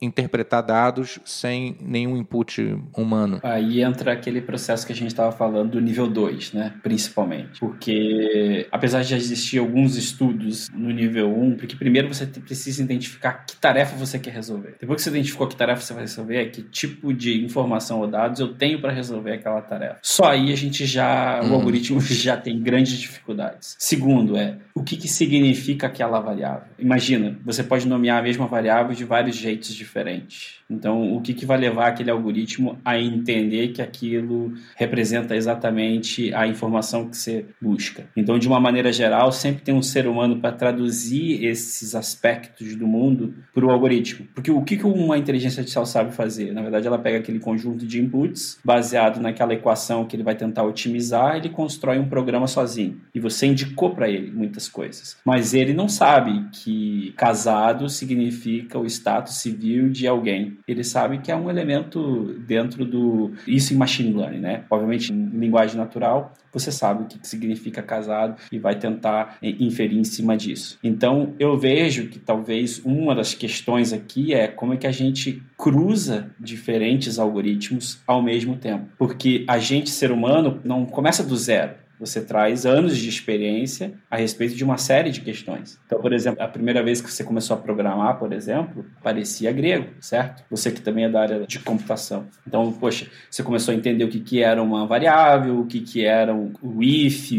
Speaker 1: interpretar dados sem nenhum input humano.
Speaker 4: Aí entra aquele processo que a gente estava falando do nível 2, né? Principalmente. Porque, apesar de já existir alguns estudos no nível 1, um, porque primeiro você precisa identificar que tarefa você quer resolver. Depois que você identificou que tarefa você vai resolver, é que tipo de informação ou dados eu tenho para resolver aquela tarefa. Só aí a gente já, hum. o algoritmo já tem grandes dificuldades. Segundo é, o que, que significa aquela variável? Imagina, você pode nomear a mesma variável de vários jeitos diferentes. Então, o que, que vai levar aquele algoritmo a entender que aquilo representa exatamente a informação que você busca? Então, de uma maneira geral, sempre tem um ser humano para traduzir esses aspectos do mundo para o algoritmo. Porque o que, que uma inteligência artificial sabe fazer? Na verdade, ela pega aquele conjunto de inputs, baseado naquela equação que ele vai tentar otimizar, ele constrói um programa sozinho. E você indicou para ele muitas coisas. Mas ele não sabe que casado significa o status civil de alguém ele sabe que é um elemento dentro do. Isso em machine learning, né? Obviamente, em linguagem natural, você sabe o que significa casado e vai tentar inferir em cima disso. Então, eu vejo que talvez uma das questões aqui é como é que a gente cruza diferentes algoritmos ao mesmo tempo. Porque a gente, ser humano, não começa do zero você traz anos de experiência a respeito de uma série de questões. Então, por exemplo, a primeira vez que você começou a programar, por exemplo, parecia grego, certo? Você que também é da área de computação. Então, poxa, você começou a entender o que, que era uma variável, o que, que era o if,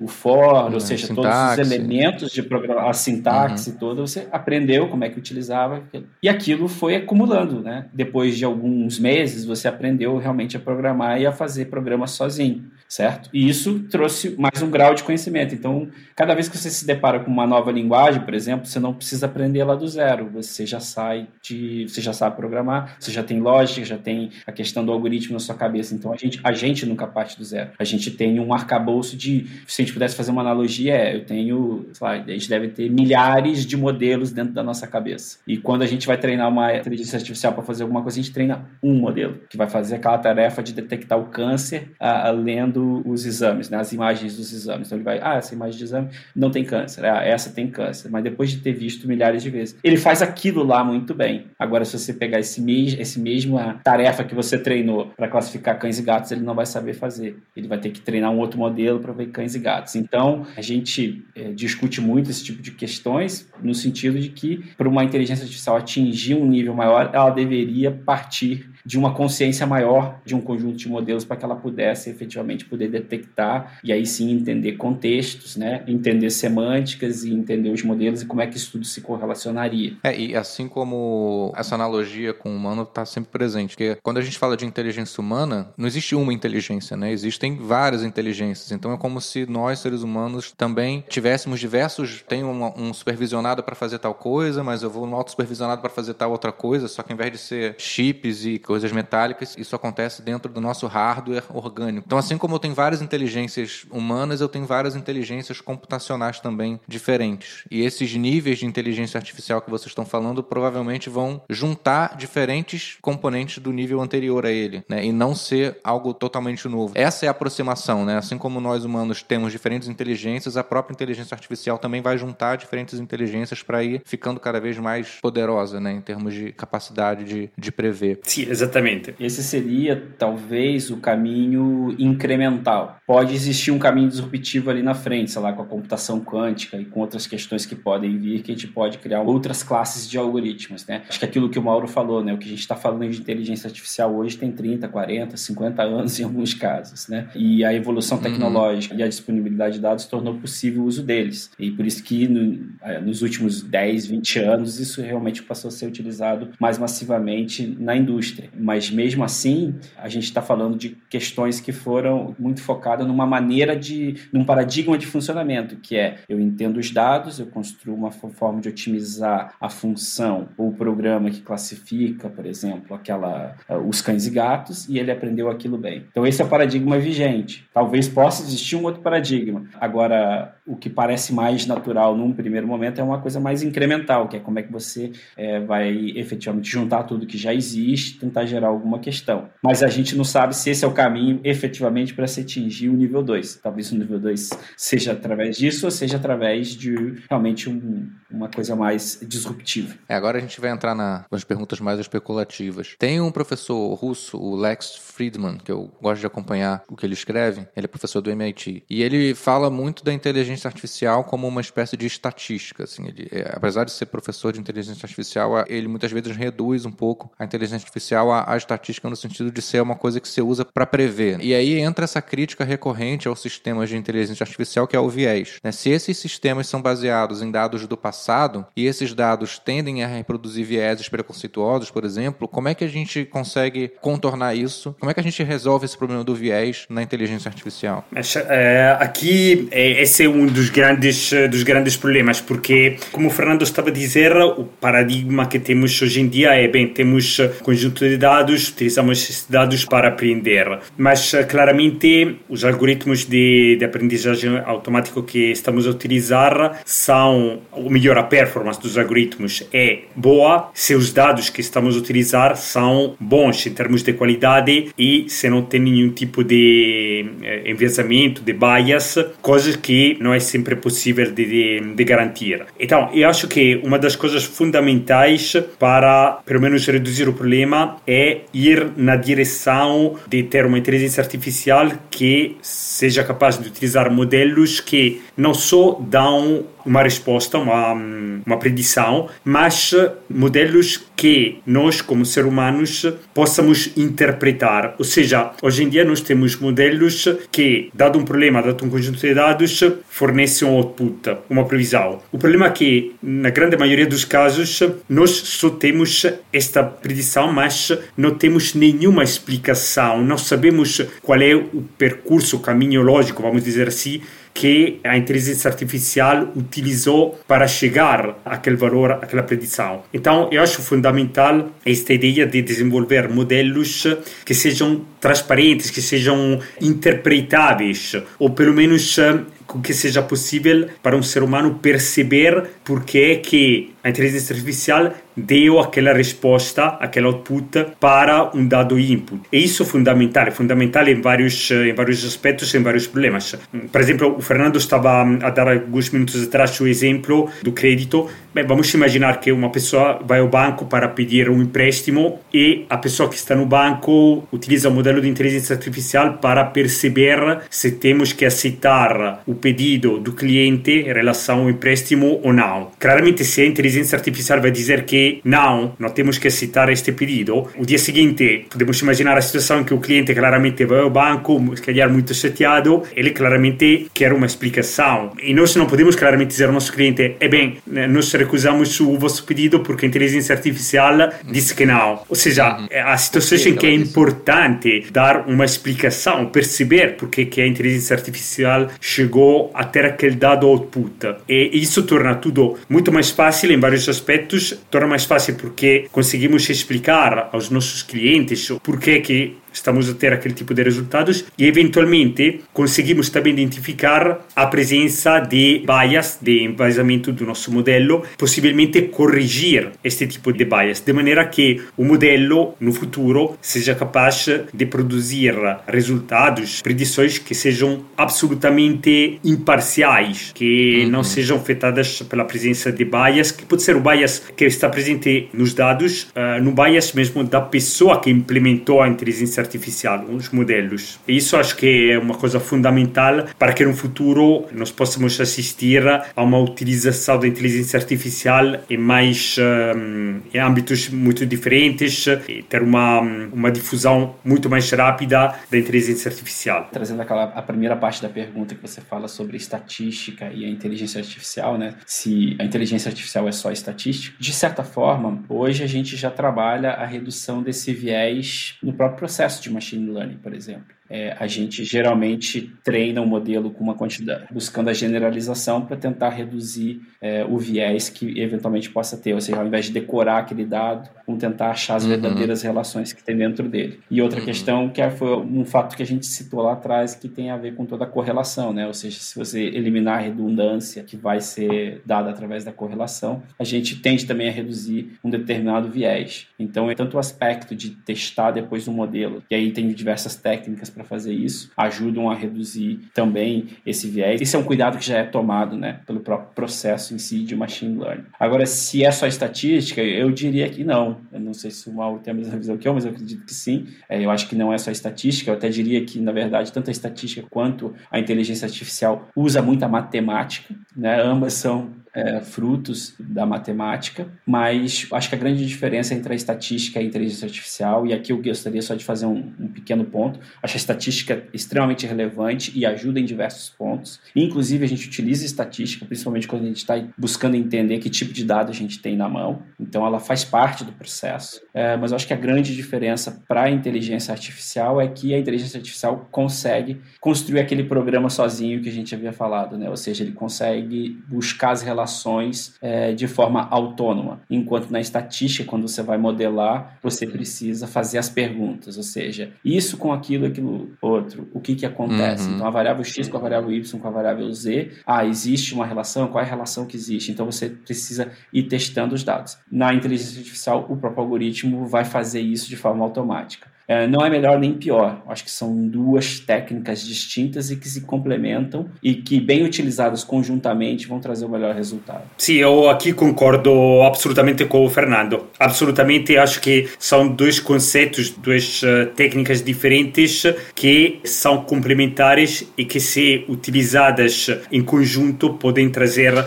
Speaker 4: o for, ou seja, todos os elementos de programação, a sintaxe uhum. toda, você aprendeu como é que utilizava aquilo. E aquilo foi acumulando, né? Depois de alguns meses, você aprendeu realmente a programar e a fazer programas sozinho certo? E isso trouxe mais um grau de conhecimento. Então, cada vez que você se depara com uma nova linguagem, por exemplo, você não precisa aprender lá do zero. Você já sai de, você já sabe programar, você já tem lógica, já tem a questão do algoritmo na sua cabeça. Então, a gente, a gente nunca parte do zero. A gente tem um arcabouço de, se a gente pudesse fazer uma analogia, é, eu tenho, lá, a gente deve ter milhares de modelos dentro da nossa cabeça. E quando a gente vai treinar uma inteligência artificial para fazer alguma coisa, a gente treina um modelo que vai fazer aquela tarefa de detectar o câncer, a, a lendo os exames, né, as imagens dos exames. Então ele vai, ah, essa imagem de exame não tem câncer, ah, essa tem câncer. Mas depois de ter visto milhares de vezes, ele faz aquilo lá muito bem. Agora, se você pegar esse, mes esse mesma tarefa que você treinou para classificar cães e gatos, ele não vai saber fazer. Ele vai ter que treinar um outro modelo para ver cães e gatos. Então, a gente é, discute muito esse tipo de questões no sentido de que, para uma inteligência artificial atingir um nível maior, ela deveria partir de uma consciência maior de um conjunto de modelos para que ela pudesse efetivamente poder detectar e aí sim entender contextos, né? entender semânticas e entender os modelos e como é que isso tudo se correlacionaria.
Speaker 1: É, e assim como essa analogia com o humano está sempre presente, porque quando a gente fala de inteligência humana, não existe uma inteligência, né? Existem várias inteligências. Então é como se nós, seres humanos, também tivéssemos diversos. Tem um, um supervisionado para fazer tal coisa, mas eu vou no auto supervisionado para fazer tal outra coisa, só que ao invés de ser chips e coisas metálicas, isso acontece dentro do nosso hardware orgânico. Então, assim como eu tenho várias inteligências humanas, eu tenho várias inteligências computacionais também diferentes. E esses níveis de inteligência artificial que vocês estão falando provavelmente vão juntar diferentes componentes do nível anterior a ele, né? E não ser algo totalmente novo. Essa é a aproximação, né? Assim como nós humanos temos diferentes inteligências, a própria inteligência artificial também vai juntar diferentes inteligências para ir ficando cada vez mais poderosa, né? Em termos de capacidade de, de prever.
Speaker 3: Sim, Exatamente.
Speaker 4: Esse seria talvez o caminho incremental. Pode existir um caminho disruptivo ali na frente, sei lá, com a computação quântica e com outras questões que podem vir, que a gente pode criar outras classes de algoritmos, né? Acho que aquilo que o Mauro falou, né? O que a gente está falando de inteligência artificial hoje tem 30, 40, 50 anos em alguns casos, né? E a evolução uhum. tecnológica uhum. e a disponibilidade de dados tornou possível o uso deles. E por isso que no, é, nos últimos 10, 20 anos isso realmente passou a ser utilizado mais massivamente na indústria. Mas mesmo assim, a gente está falando de questões que foram muito focadas numa maneira de, num paradigma de funcionamento, que é eu entendo os dados, eu construo uma forma de otimizar a função ou o programa que classifica, por exemplo, aquela uh, os cães e gatos e ele aprendeu aquilo bem. Então esse é o paradigma vigente. Talvez possa existir um outro paradigma. Agora o que parece mais natural num primeiro momento é uma coisa mais incremental, que é como é que você é, vai efetivamente juntar tudo que já existe, tentar gerar alguma questão. Mas a gente não sabe se esse é o caminho efetivamente para se atingir o nível 2. Talvez o nível 2 seja através disso ou seja através de realmente um, uma coisa mais disruptiva.
Speaker 1: É, agora a gente vai entrar na, nas perguntas mais especulativas. Tem um professor russo, o Lex Friedman, que eu gosto de acompanhar o que ele escreve, ele é professor do MIT, e ele fala muito da inteligência artificial como uma espécie de estatística. Assim, ele, é, apesar de ser professor de inteligência artificial, ele muitas vezes reduz um pouco a inteligência artificial à, à estatística no sentido de ser uma coisa que você usa para prever. E aí entra essa crítica recorrente aos sistemas de inteligência artificial, que é o viés. Né? Se esses sistemas são baseados em dados do passado e esses dados tendem a reproduzir vieses preconceituosos, por exemplo, como é que a gente consegue contornar isso? Como é que a gente resolve esse problema do viés na inteligência artificial?
Speaker 3: É, aqui, é, esse é um dos grandes, dos grandes problemas, porque, como o Fernando estava a dizer, o paradigma que temos hoje em dia é, bem, temos conjunto de dados, utilizamos esses dados para aprender, mas claramente os algoritmos de, de aprendizagem automático que estamos a utilizar são, ou melhor, a performance dos algoritmos é boa se os dados que estamos a utilizar são bons em termos de qualidade e se não tem nenhum tipo de eh, enviesamento, de bias, coisas que não sempre possível de, de, de garantir. Então, eu acho que uma das coisas fundamentais para, pelo menos, reduzir o problema é ir na direção de ter uma inteligência artificial que seja capaz de utilizar modelos que não só dão uma resposta, uma, uma predição, mas modelos que nós, como seres humanos, possamos interpretar. Ou seja, hoje em dia nós temos modelos que, dado um problema, dado um conjunto de dados, fornecem um output, uma previsão. O problema é que, na grande maioria dos casos, nós só temos esta predição, mas não temos nenhuma explicação, não sabemos qual é o percurso, o caminho lógico, vamos dizer assim, que a inteligência artificial utilizou para chegar àquele valor, àquela predição. Então, eu acho fundamental esta ideia de desenvolver modelos que sejam transparentes, que sejam interpretáveis, ou pelo menos com que seja possível para um ser humano perceber porque é que a inteligência artificial deu aquela resposta, aquele output para um dado input. E isso é fundamental, é fundamental em vários, em vários aspectos, em vários problemas. Por exemplo, o Fernando estava a dar alguns minutos atrás o exemplo do crédito. Bem, vamos imaginar que uma pessoa vai ao banco para pedir um empréstimo e a pessoa que está no banco utiliza o modelo de inteligência artificial para perceber se temos que aceitar o pedido do cliente em relação ao empréstimo ou não. Claramente, se a inteligência artificial vai dizer que não, não temos que aceitar este pedido, o dia seguinte podemos imaginar a situação em que o cliente claramente vai ao banco, se calhar muito chateado, ele claramente quer uma explicação. E nós não podemos claramente dizer ao nosso cliente: é bem, nós recusamos o vosso pedido porque a inteligência artificial disse que não. Ou seja, uhum. há situações em que é importante dar uma explicação, perceber porque que a inteligência artificial chegou a ter aquele dado output. E isso torna tudo muito mais fácil em vários aspectos. Torna mais fácil porque conseguimos explicar aos nossos clientes porque que estamos a ter aquele tipo de resultados e eventualmente conseguimos também identificar a presença de bias, de enviesamento do nosso modelo, possivelmente corrigir este tipo de bias, de maneira que o modelo no futuro seja capaz de produzir resultados, predições que sejam absolutamente imparciais, que uhum. não sejam afetadas pela presença de bias, que pode ser o bias que está presente nos dados, uh, no bias mesmo da pessoa que implementou a inteligência artificial, os modelos. E isso acho que é uma coisa fundamental para que no futuro nós possamos assistir a uma utilização da inteligência artificial em mais um, em âmbitos muito diferentes e ter uma, uma difusão muito mais rápida da inteligência artificial.
Speaker 4: Trazendo aquela a primeira parte da pergunta que você fala sobre estatística e a inteligência artificial, né? Se a inteligência artificial é só estatística, de certa forma, hoje a gente já trabalha a redução desse viés no próprio processo de machine learning, por exemplo. É, a gente geralmente treina um modelo com uma quantidade, buscando a generalização para tentar reduzir é, o viés que eventualmente possa ter. Ou seja, ao invés de decorar aquele dado, vamos tentar achar as uhum. verdadeiras relações que tem dentro dele. E outra uhum. questão que é, foi um fato que a gente citou lá atrás que tem a ver com toda a correlação, né? Ou seja, se você eliminar a redundância que vai ser dada através da correlação, a gente tende também a reduzir um determinado viés. Então, é tanto o aspecto de testar depois um modelo, e aí tem diversas técnicas para fazer isso, ajudam a reduzir também esse viés. Esse é um cuidado que já é tomado, né, pelo próprio processo em si de machine learning. Agora, se é só estatística, eu diria que não. Eu não sei se o Mauro tem a mesma visão que eu, mas eu acredito que sim. É, eu acho que não é só estatística, eu até diria que, na verdade, tanto a estatística quanto a inteligência artificial usa muita matemática, né? Ambas são é, frutos da matemática, mas acho que a grande diferença entre a estatística e a inteligência artificial, e aqui eu gostaria só de fazer um, um pequeno ponto, acho a estatística extremamente relevante e ajuda em diversos pontos, inclusive a gente utiliza estatística, principalmente quando a gente está buscando entender que tipo de dado a gente tem na mão, então ela faz parte do processo, é, mas acho que a grande diferença para a inteligência artificial é que a inteligência artificial consegue construir aquele programa sozinho que a gente havia falado, né? ou seja, ele consegue buscar as relações informações é, de forma autônoma, enquanto na estatística, quando você vai modelar, você precisa fazer as perguntas, ou seja, isso com aquilo, aquilo outro, o que que acontece? Uhum. Então, a variável x com a variável y com a variável z, ah, existe uma relação, qual é a relação que existe? Então, você precisa ir testando os dados. Na inteligência artificial, o próprio algoritmo vai fazer isso de forma automática. É, não é melhor nem pior. Acho que são duas técnicas distintas e que se complementam e que, bem utilizadas conjuntamente, vão trazer o melhor resultado.
Speaker 3: Sim, eu aqui concordo absolutamente com o Fernando. Absolutamente acho que são dois conceitos, duas uh, técnicas diferentes que são complementares e que, se utilizadas em conjunto, podem trazer uh,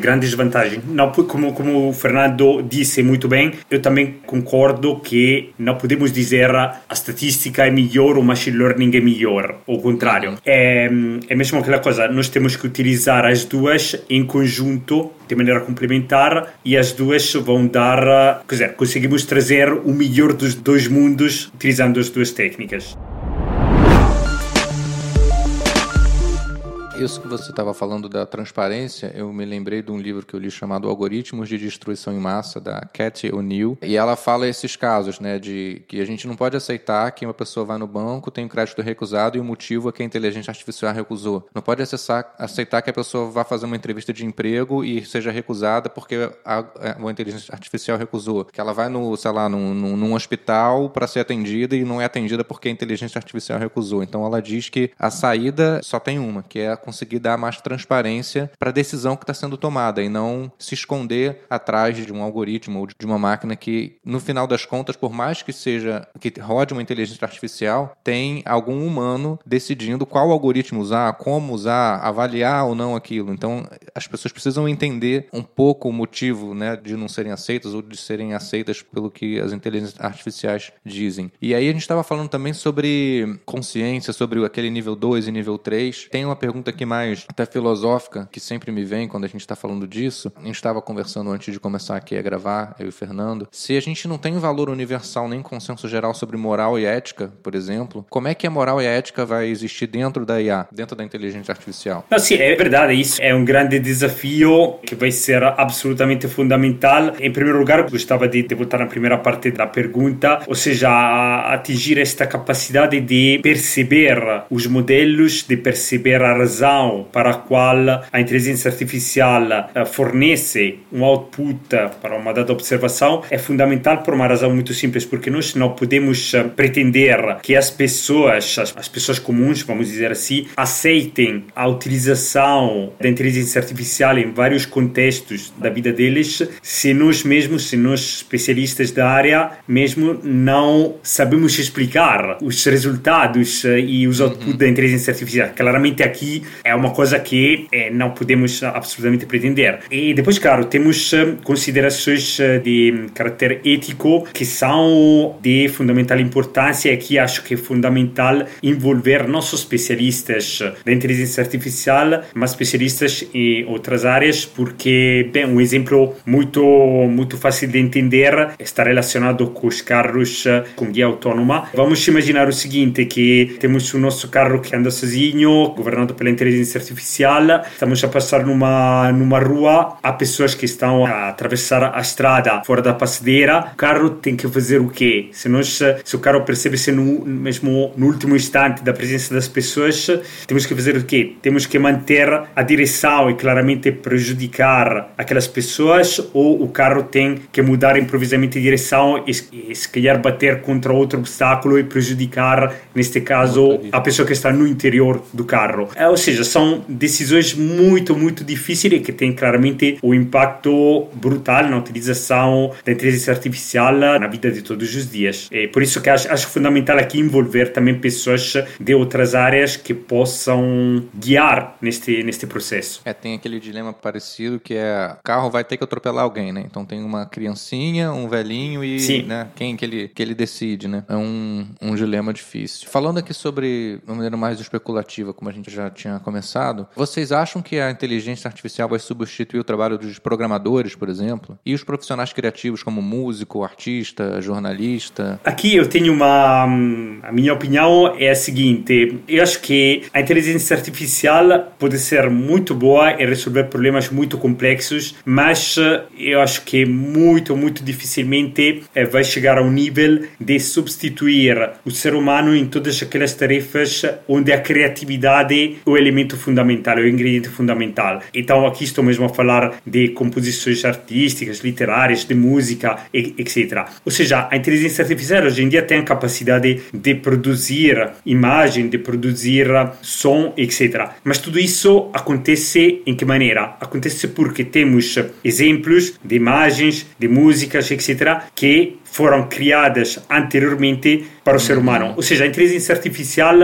Speaker 3: grandes vantagens. Não, como, como o Fernando disse muito bem, eu também concordo que não podemos dizer a statistica é melhor, o machine learning é melhor, ou o contrário. É, é mesmo aquela coisa, nós temos que utilizar as duas em conjunto, de maneira complementar, e as duas vão dar, quer dizer, conseguimos trazer o melhor dos dois mundos utilizando as duas técnicas.
Speaker 1: Isso que você estava falando da transparência, eu me lembrei de um livro que eu li chamado Algoritmos de Destruição em Massa, da Cathy O'Neill, e ela fala esses casos, né, de que a gente não pode aceitar que uma pessoa vai no banco, tem um crédito recusado e o motivo é que a inteligência artificial recusou. Não pode acessar, aceitar que a pessoa vá fazer uma entrevista de emprego e seja recusada porque a, a, a inteligência artificial recusou. Que ela vai no, sei lá, num, num, num hospital para ser atendida e não é atendida porque a inteligência artificial recusou. Então ela diz que a saída só tem uma, que é a conseguir dar mais transparência para a decisão que está sendo tomada e não se esconder atrás de um algoritmo ou de uma máquina que, no final das contas, por mais que seja que rode uma inteligência artificial, tem algum humano decidindo qual algoritmo usar, como usar, avaliar ou não aquilo. Então, as pessoas precisam entender um pouco o motivo né, de não serem aceitas ou de serem aceitas pelo que as inteligências artificiais dizem. E aí a gente estava falando também sobre consciência, sobre aquele nível 2 e nível 3. Tem uma pergunta aqui mais até filosófica, que sempre me vem quando a gente está falando disso. A gente estava conversando antes de começar aqui a gravar, eu e o Fernando. Se a gente não tem valor universal nem consenso geral sobre moral e ética, por exemplo, como é que a moral e a ética vai existir dentro da IA, dentro da inteligência artificial?
Speaker 3: Não, sim, é verdade. Isso é um grande desafio que vai ser absolutamente fundamental. Em primeiro lugar, gostava de, de voltar na primeira parte da pergunta, ou seja, atingir esta capacidade de perceber os modelos, de perceber a razão para a qual a inteligência artificial eh, fornece um output para uma dada observação é fundamental por uma razão muito simples, porque nós não podemos eh, pretender que as pessoas, as pessoas comuns, vamos dizer assim, aceitem a utilização da inteligência artificial em vários contextos da vida deles se nós mesmos, se nós especialistas da área, mesmo não sabemos explicar os resultados eh, e os outputs uhum. da inteligência artificial. Claramente aqui é uma coisa que é, não podemos absolutamente pretender. E depois, claro, temos eh, considerações de caráter ético que são de fundamental importância e aqui acho que é fundamental envolver não só especialistas da inteligência artificial, mas especialistas em outras áreas, porque, bem, um exemplo muito, muito fácil de entender está relacionado com os carros com guia autônoma. Vamos imaginar o seguinte, que temos o nosso carro que anda sozinho, governado pela inteligência artificial, estamos a passar numa, numa rua, há pessoas que estão a atravessar a estrada fora da passadeira, o carro tem que fazer o quê? Se, nós, se o carro percebe-se no, mesmo no último instante da presença das pessoas, temos que fazer o quê? Temos que manter a direção e claramente prejudicar aquelas pessoas ou o carro tem que mudar improvisamente de direção e, e se calhar bater contra outro obstáculo e prejudicar, neste caso, a pessoa que está no interior do carro. É, ou seja, são decisões muito, muito difíceis que têm claramente o um impacto brutal na utilização da inteligência artificial na vida de todos os dias. É por isso que acho, acho fundamental aqui envolver também pessoas de outras áreas que possam guiar neste, neste processo.
Speaker 1: É, tem aquele dilema parecido que é o carro vai ter que atropelar alguém, né? Então tem uma criancinha, um velhinho e
Speaker 3: Sim.
Speaker 1: Né, quem que ele, que ele decide, né? É um, um dilema difícil. Falando aqui sobre uma maneira mais especulativa, como a gente já tinha começado, vocês acham que a inteligência artificial vai substituir o trabalho dos programadores, por exemplo? E os profissionais criativos como músico, artista, jornalista?
Speaker 3: Aqui eu tenho uma. A minha opinião é a seguinte: eu acho que a inteligência artificial pode ser muito boa e resolver problemas muito complexos, mas eu acho que muito, muito dificilmente eh, vai chegar ao nível de substituir o ser humano em todas aquelas tarefas onde a criatividade o elemento fundamental, é o ingrediente fundamental. Então aqui estou mesmo a falar de composições artísticas, literárias, de música, etc. Ou seja, a inteligência artificial hoje em dia tem a capacidade de produzir imagem, de produzir som, etc. Mas tudo isso acontece em que maneira? Acontece porque temos exemplos de imagens, de músicas, etc., que foram criadas anteriormente para o ser humano. Ou seja, a inteligência artificial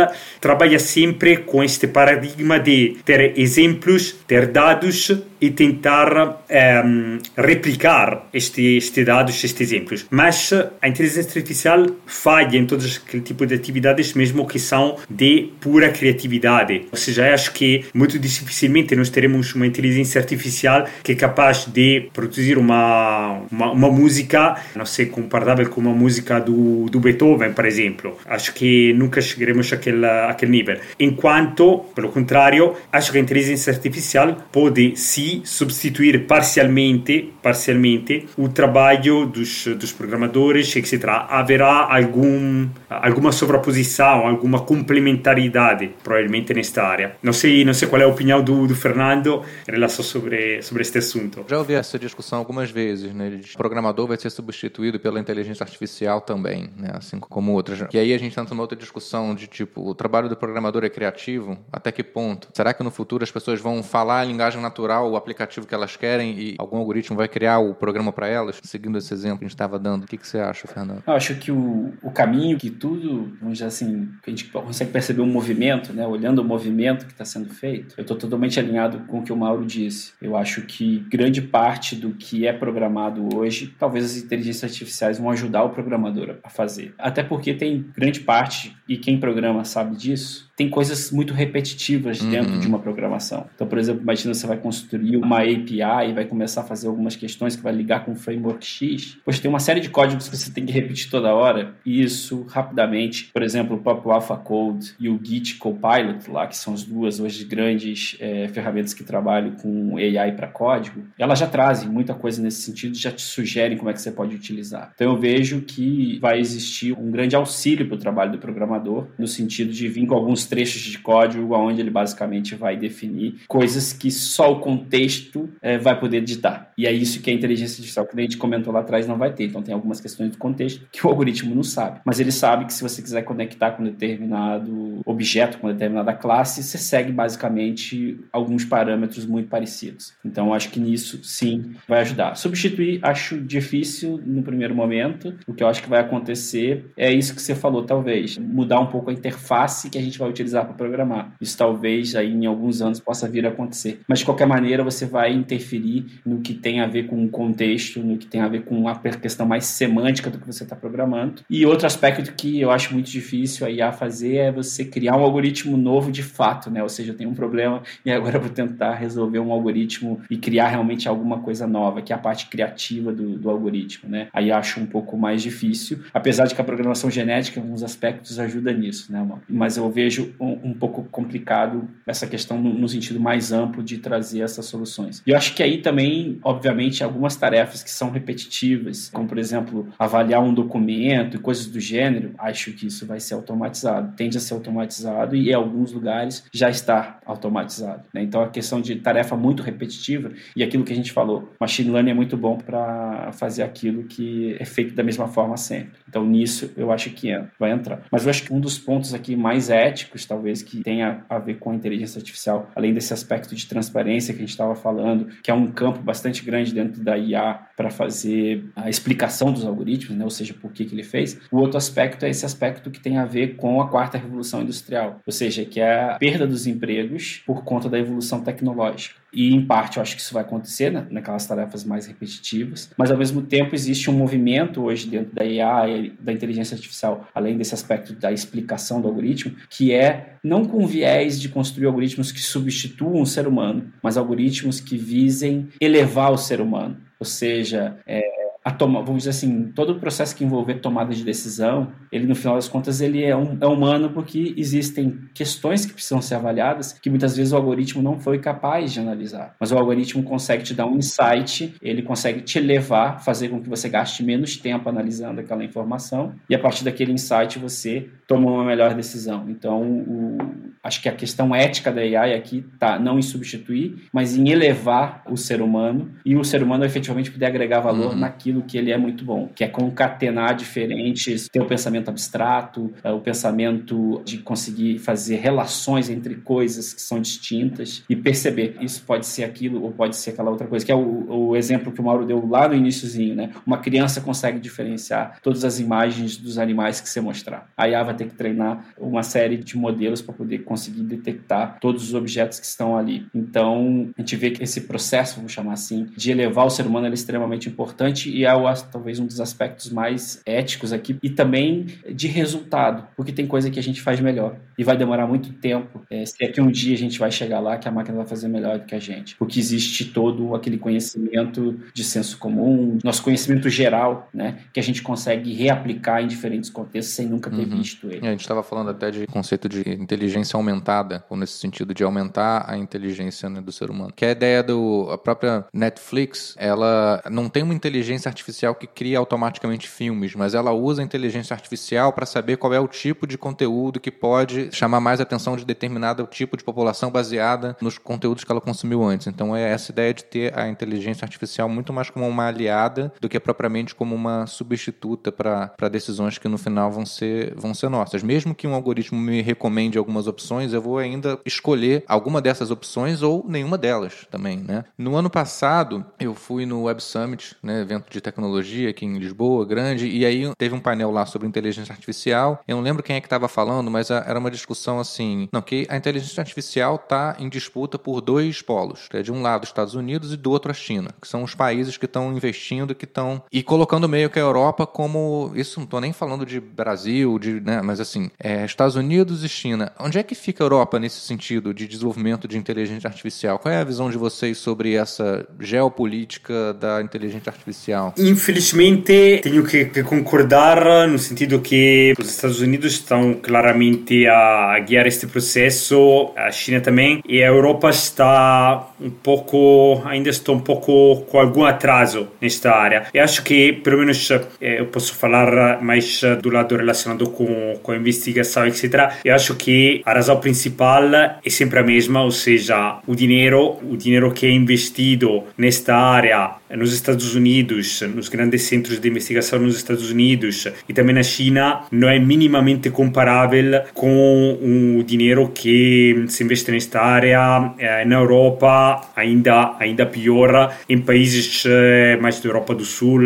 Speaker 3: trabalha sempre com este paradigma de ter exemplos, ter dados e tentar um, ehm, replicar estes este dados, estes exemplos. Mas a inteligência artificial falha em todos aquele tipo de atividades, mesmo que são de pura criatividade. Ou seja, acho que muito dificilmente nós teremos uma inteligência artificial que é capaz de produzir uma, uma, uma música, não sei, comparável com uma música do, do Beethoven, por exemplo. Acho que nunca chegaremos àquele, àquele nível. Enquanto, pelo contrário, acho que a inteligência artificial pode sim substituir parcialmente, parcialmente o trabalho dos, dos programadores, etc. Haverá algum, alguma sobreposição, alguma complementaridade, provavelmente, nesta área. Não sei, não sei qual é a opinião do, do Fernando em relação sobre, sobre este assunto.
Speaker 1: Já ouvi essa discussão algumas vezes, né? O programador vai ser substituído pela inteligência artificial também, né? Assim como outras. E aí a gente entra numa outra discussão de tipo, o trabalho do programador é criativo? Até que ponto? Será que no futuro as pessoas vão falar a linguagem natural, o aplicativo que elas querem e algum algoritmo vai criar o programa para elas? Seguindo esse exemplo que a gente estava dando, o que, que você acha, Fernando?
Speaker 4: Eu acho que o, o caminho que tudo, vamos dizer assim, que a gente consegue perceber um movimento, né? Olhando o movimento que está sendo feito, eu estou totalmente alinhado com o que o Mauro disse. Eu acho que grande parte do que é programado hoje, talvez as inteligências artificiais vão ajudar o programador a fazer. Até porque tem grande parte, e quem programa sabe disso, tem coisas muito repetitivas uhum. dentro de uma programação. Então, por exemplo, imagina você vai construir uma API e vai começar a fazer algumas questões que vai ligar com o framework X. Pois tem uma série de códigos que você tem que repetir toda hora. E isso, rapidamente, por exemplo, o próprio Alpha Code e o Git Copilot, lá, que são as duas hoje grandes é, ferramentas que trabalham com AI para código, elas já trazem muita coisa nesse sentido, já te sugerem como é que você pode utilizar. Então, eu vejo que vai existir um grande auxílio para o trabalho do programador, no sentido de vir com alguns trechos de código onde ele basicamente vai definir coisas que só o contexto é, vai poder ditar. E é isso que a inteligência artificial, que a gente comentou lá atrás, não vai ter. Então tem algumas questões do contexto que o algoritmo não sabe. Mas ele sabe que se você quiser conectar com determinado objeto, com determinada classe, você segue basicamente alguns parâmetros muito parecidos. Então acho que nisso sim vai ajudar. Substituir acho difícil no primeiro momento. O que eu acho que vai acontecer é isso que você falou, talvez. Mudar um pouco a interface que a gente vai utilizar para programar. Isso talvez aí em alguns anos possa vir a acontecer. Mas de qualquer maneira você vai interferir no que tem a ver com o contexto, no que tem a ver com a questão mais semântica do que você está programando. E outro aspecto que eu acho muito difícil a IA fazer é você criar um algoritmo novo de fato, né? Ou seja, eu tenho um problema e agora vou tentar resolver um algoritmo e criar realmente alguma coisa nova, que é a parte criativa do, do algoritmo, né? Aí acho um pouco mais difícil, apesar de que a programação genética, em alguns aspectos, ajuda nisso, né? Mas eu vejo um, um pouco complicado essa questão no, no, sentido mais amplo de trazer essas soluções. E eu acho que aí também, obviamente, algumas tarefas que são repetitivas, como por exemplo, avaliar um documento e coisas do gênero, acho que isso vai ser automatizado. Tende a ser automatizado e em alguns lugares já está automatizado. Né? Então a questão de tarefa muito repetitiva e aquilo que a gente falou, machine learning é muito bom para fazer aquilo que é feito da mesma forma sempre. Então nisso eu acho que vai entrar. Mas eu acho que um dos pontos aqui mais éticos talvez, que tenha a ver com a inteligência artificial, além desse aspecto de transparência que a gente estava falando, que é um campo bastante grande dentro da IA para fazer a explicação dos algoritmos, né? ou seja, por que, que ele fez. O outro aspecto é esse aspecto que tem a ver com a quarta revolução industrial, ou seja, que é a perda dos empregos por conta da evolução tecnológica. E, em parte, eu acho que isso vai acontecer né, naquelas tarefas mais repetitivas, mas, ao mesmo tempo, existe um movimento hoje dentro da IA da inteligência artificial, além desse aspecto da explicação do algoritmo, que é não com viés de construir algoritmos que substituam o ser humano, mas algoritmos que visem elevar o ser humano. Ou seja, é, a toma, vamos dizer assim, todo o processo que envolver tomada de decisão, ele no final das contas ele é, um, é humano porque existem questões que precisam ser avaliadas que muitas vezes o algoritmo não foi capaz de analisar. Mas o algoritmo consegue te dar um insight, ele consegue te levar, fazer com que você gaste menos tempo analisando aquela informação e a partir daquele insight você toma uma melhor decisão. Então, o, acho que a questão ética da AI aqui tá não em substituir, mas em elevar o ser humano e o ser humano efetivamente poder agregar valor uhum. naquilo que ele é muito bom, que é concatenar diferentes, ter o pensamento abstrato, é, o pensamento de conseguir fazer relações entre coisas que são distintas e perceber isso pode ser aquilo ou pode ser aquela outra coisa, que é o, o exemplo que o Mauro deu lá no iníciozinho, né? Uma criança consegue diferenciar todas as imagens dos animais que você mostrar. A IA vai ter que treinar uma série de modelos para poder conseguir detectar todos os objetos que estão ali. Então, a gente vê que esse processo, vamos chamar assim, de elevar o ser humano é extremamente importante e é o, talvez um dos aspectos mais éticos aqui e também de resultado, porque tem coisa que a gente faz melhor e vai demorar muito tempo. É, se é que um dia a gente vai chegar lá que a máquina vai fazer melhor do que a gente, porque existe todo aquele conhecimento de senso comum, nosso conhecimento geral, né, que a gente consegue reaplicar em diferentes contextos sem nunca ter uhum. visto ele.
Speaker 1: É, a gente estava falando até de conceito de inteligência aumentada, ou nesse sentido de aumentar a inteligência né, do ser humano, que é a ideia do a própria Netflix, ela não tem uma inteligência inteligência artificial que cria automaticamente filmes, mas ela usa a inteligência artificial para saber qual é o tipo de conteúdo que pode chamar mais atenção de determinado tipo de população baseada nos conteúdos que ela consumiu antes. Então é essa ideia de ter a inteligência artificial muito mais como uma aliada do que propriamente como uma substituta para decisões que no final vão ser, vão ser nossas. Mesmo que um algoritmo me recomende algumas opções, eu vou ainda escolher alguma dessas opções ou nenhuma delas também. Né? No ano passado, eu fui no Web Summit, né, evento de de tecnologia aqui em Lisboa, grande, e aí teve um painel lá sobre inteligência artificial. Eu não lembro quem é que estava falando, mas era uma discussão assim, não, que a inteligência artificial está em disputa por dois polos, é de um lado os Estados Unidos e do outro a China, que são os países que estão investindo, que estão e colocando meio que a Europa como isso não estou nem falando de Brasil, de, né, mas assim, é, Estados Unidos e China. Onde é que fica a Europa nesse sentido de desenvolvimento de inteligência artificial? Qual é a visão de vocês sobre essa geopolítica da inteligência artificial?
Speaker 3: Infelizmente, tenho que, que concordar no sentido que os Estados Unidos estão claramente a guiar este processo, a China também, e a Europa está um pouco, ainda está um pouco com algum atraso nesta área. E acho que, pelo menos, eu posso falar mais do lado relacionado com, com a investigação, etc. Eu acho que a razão principal é sempre a mesma, ou seja, o dinheiro, o dinheiro que é investido nesta área nos Estados Unidos, nos grandes centros de investigação nos Estados Unidos e também na China, não é minimamente comparável com o dinheiro que se investe nesta área eh, na Europa, ainda, ainda pior, em países eh, mais da Europa do Sul,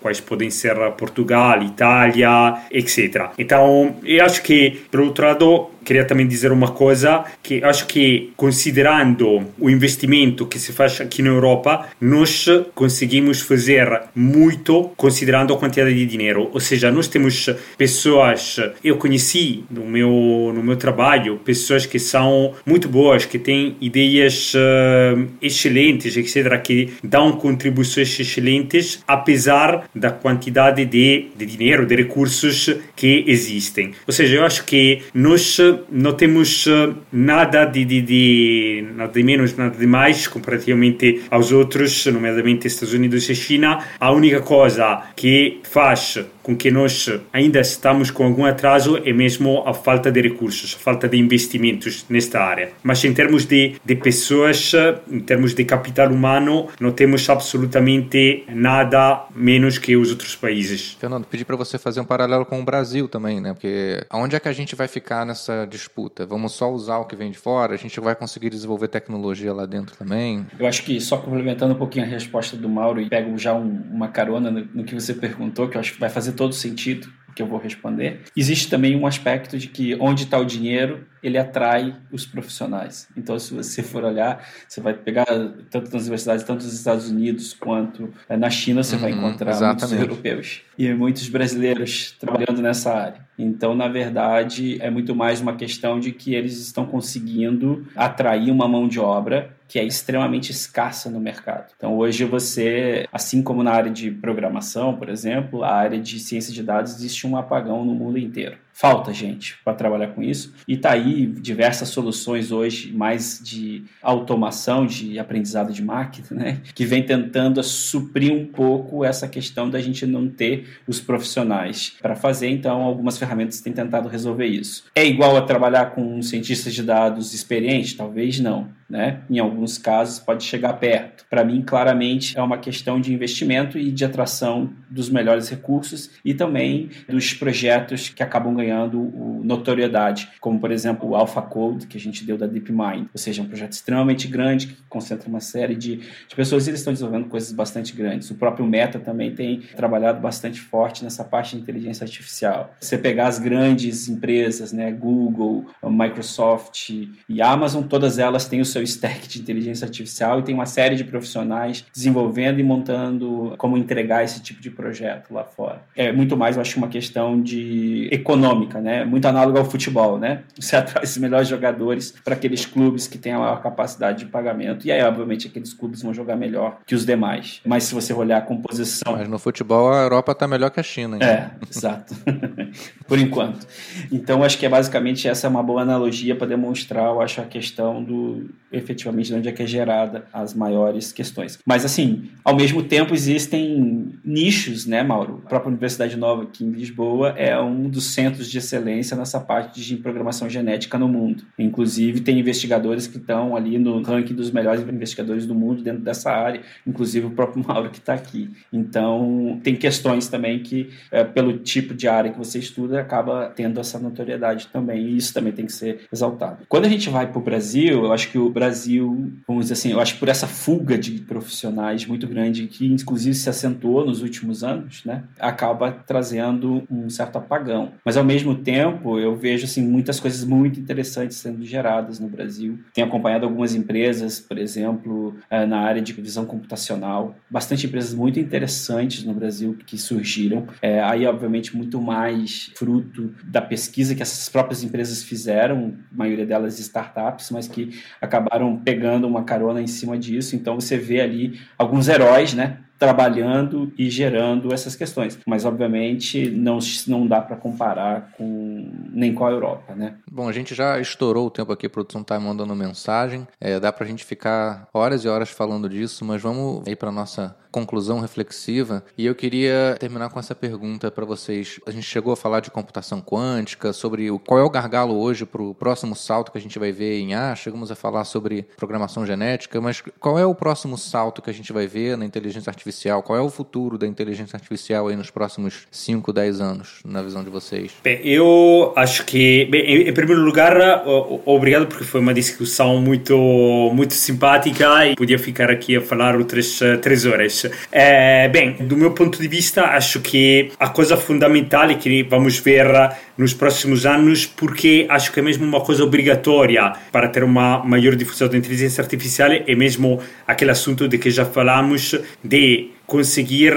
Speaker 3: quais podem ser Portugal, Itália, etc. Então, eu acho que, por outro lado, queria também dizer uma coisa que acho que considerando o investimento que se faz aqui na Europa, nós conseguimos fazer muito considerando a quantidade de dinheiro. Ou seja, nós temos pessoas, eu conheci no meu no meu trabalho, pessoas que são muito boas, que têm ideias uh, excelentes, etc, que dão contribuições excelentes apesar da quantidade de, de dinheiro, de recursos que existem. Ou seja, eu acho que nós não temos eh, nada de, de, de, nada de menos, nada de mais comparativamente aos outros, nomeadamente Estados Unidos e China. A única coisa que faz com que nós ainda estamos com algum atraso é mesmo a falta de recursos, a falta de investimentos nesta área. Mas em termos de, de pessoas, em termos de capital humano, não temos absolutamente nada menos que os outros países.
Speaker 1: Fernando, pedi para você fazer um paralelo com o Brasil também, né? Porque aonde é que a gente vai ficar nessa disputa? Vamos só usar o que vem de fora? A gente vai conseguir desenvolver tecnologia lá dentro também?
Speaker 4: Eu acho que só complementando um pouquinho a resposta do Mauro e pego já um, uma carona no, no que você perguntou, que eu acho que vai fazer todo sentido que eu vou responder. Existe também um aspecto de que onde está o dinheiro, ele atrai os profissionais. Então, se você for olhar, você vai pegar tanto nas universidades, tanto nos Estados Unidos quanto eh, na China, você uhum, vai encontrar exatamente. muitos europeus e muitos brasileiros trabalhando nessa área. Então, na verdade, é muito mais uma questão de que eles estão conseguindo atrair uma mão de obra que é extremamente escassa no mercado. Então, hoje você, assim como na área de programação, por exemplo, a área de ciência de dados existe um apagão no mundo inteiro. Falta gente para trabalhar com isso e está aí diversas soluções hoje mais de automação, de aprendizado de máquina, né, que vem tentando suprir um pouco essa questão da gente não ter os profissionais para fazer. Então, algumas ferramentas têm tentado resolver isso. É igual a trabalhar com um cientista de dados experiente? Talvez não. Né? Em alguns casos pode chegar perto. Para mim, claramente é uma questão de investimento e de atração dos melhores recursos e também dos projetos que acabam ganhando ganhando notoriedade, como por exemplo o AlphaCode, que a gente deu da DeepMind, ou seja, um projeto extremamente grande que concentra uma série de, de pessoas e eles estão desenvolvendo coisas bastante grandes. O próprio Meta também tem trabalhado bastante forte nessa parte de inteligência artificial. Você pegar as grandes empresas, né, Google, Microsoft e Amazon, todas elas têm o seu stack de inteligência artificial e tem uma série de profissionais desenvolvendo e montando como entregar esse tipo de projeto lá fora. É muito mais, eu acho, uma questão de econômica econômica, né? Muito análogo ao futebol, né? Você atrai os melhores jogadores para aqueles clubes que têm a maior capacidade de pagamento e aí, obviamente, aqueles clubes vão jogar melhor que os demais. Mas se você olhar a composição...
Speaker 1: Mas no futebol a Europa está melhor que a China.
Speaker 4: Então. É, exato. Por enquanto. Então, acho que é basicamente essa é uma boa analogia para demonstrar, eu acho, a questão do efetivamente de onde é que é gerada as maiores questões. Mas, assim, ao mesmo tempo existem nichos, né, Mauro? A própria Universidade Nova aqui em Lisboa é um dos centros centros de excelência nessa parte de programação genética no mundo. Inclusive, tem investigadores que estão ali no ranking dos melhores investigadores do mundo dentro dessa área, inclusive o próprio Mauro que está aqui. Então, tem questões também que, é, pelo tipo de área que você estuda, acaba tendo essa notoriedade também, e isso também tem que ser exaltado. Quando a gente vai para o Brasil, eu acho que o Brasil, vamos dizer assim, eu acho que por essa fuga de profissionais muito grande, que inclusive se acentuou nos últimos anos, né, acaba trazendo um certo apagão. Mas, ao mesmo tempo, eu vejo assim, muitas coisas muito interessantes sendo geradas no Brasil. Tenho acompanhado algumas empresas, por exemplo, eh, na área de visão computacional, bastante empresas muito interessantes no Brasil que surgiram. É, aí, obviamente, muito mais fruto da pesquisa que essas próprias empresas fizeram, a maioria delas startups, mas que acabaram pegando uma carona em cima disso. Então, você vê ali alguns heróis, né? Trabalhando e gerando essas questões. Mas, obviamente, não, não dá para comparar com nem com a Europa, né?
Speaker 1: Bom, a gente já estourou o tempo aqui, a produção está mandando mensagem. É, dá para a gente ficar horas e horas falando disso, mas vamos ir para nossa conclusão reflexiva. E eu queria terminar com essa pergunta para vocês. A gente chegou a falar de computação quântica, sobre o, qual é o gargalo hoje para o próximo salto que a gente vai ver em A. Chegamos a falar sobre programação genética, mas qual é o próximo salto que a gente vai ver na inteligência artificial? Qual é o futuro da inteligência artificial aí nos próximos 5, 10 anos, na visão de vocês?
Speaker 3: Bem, eu acho que, bem, em primeiro lugar, obrigado porque foi uma discussão muito, muito simpática e podia ficar aqui a falar outras três horas. É, bem, do meu ponto de vista, acho que a coisa fundamental que vamos ver nos próximos anos, porque acho que é mesmo uma coisa obrigatória para ter uma maior difusão da inteligência artificial, é mesmo aquele assunto de que já falamos, de conseguir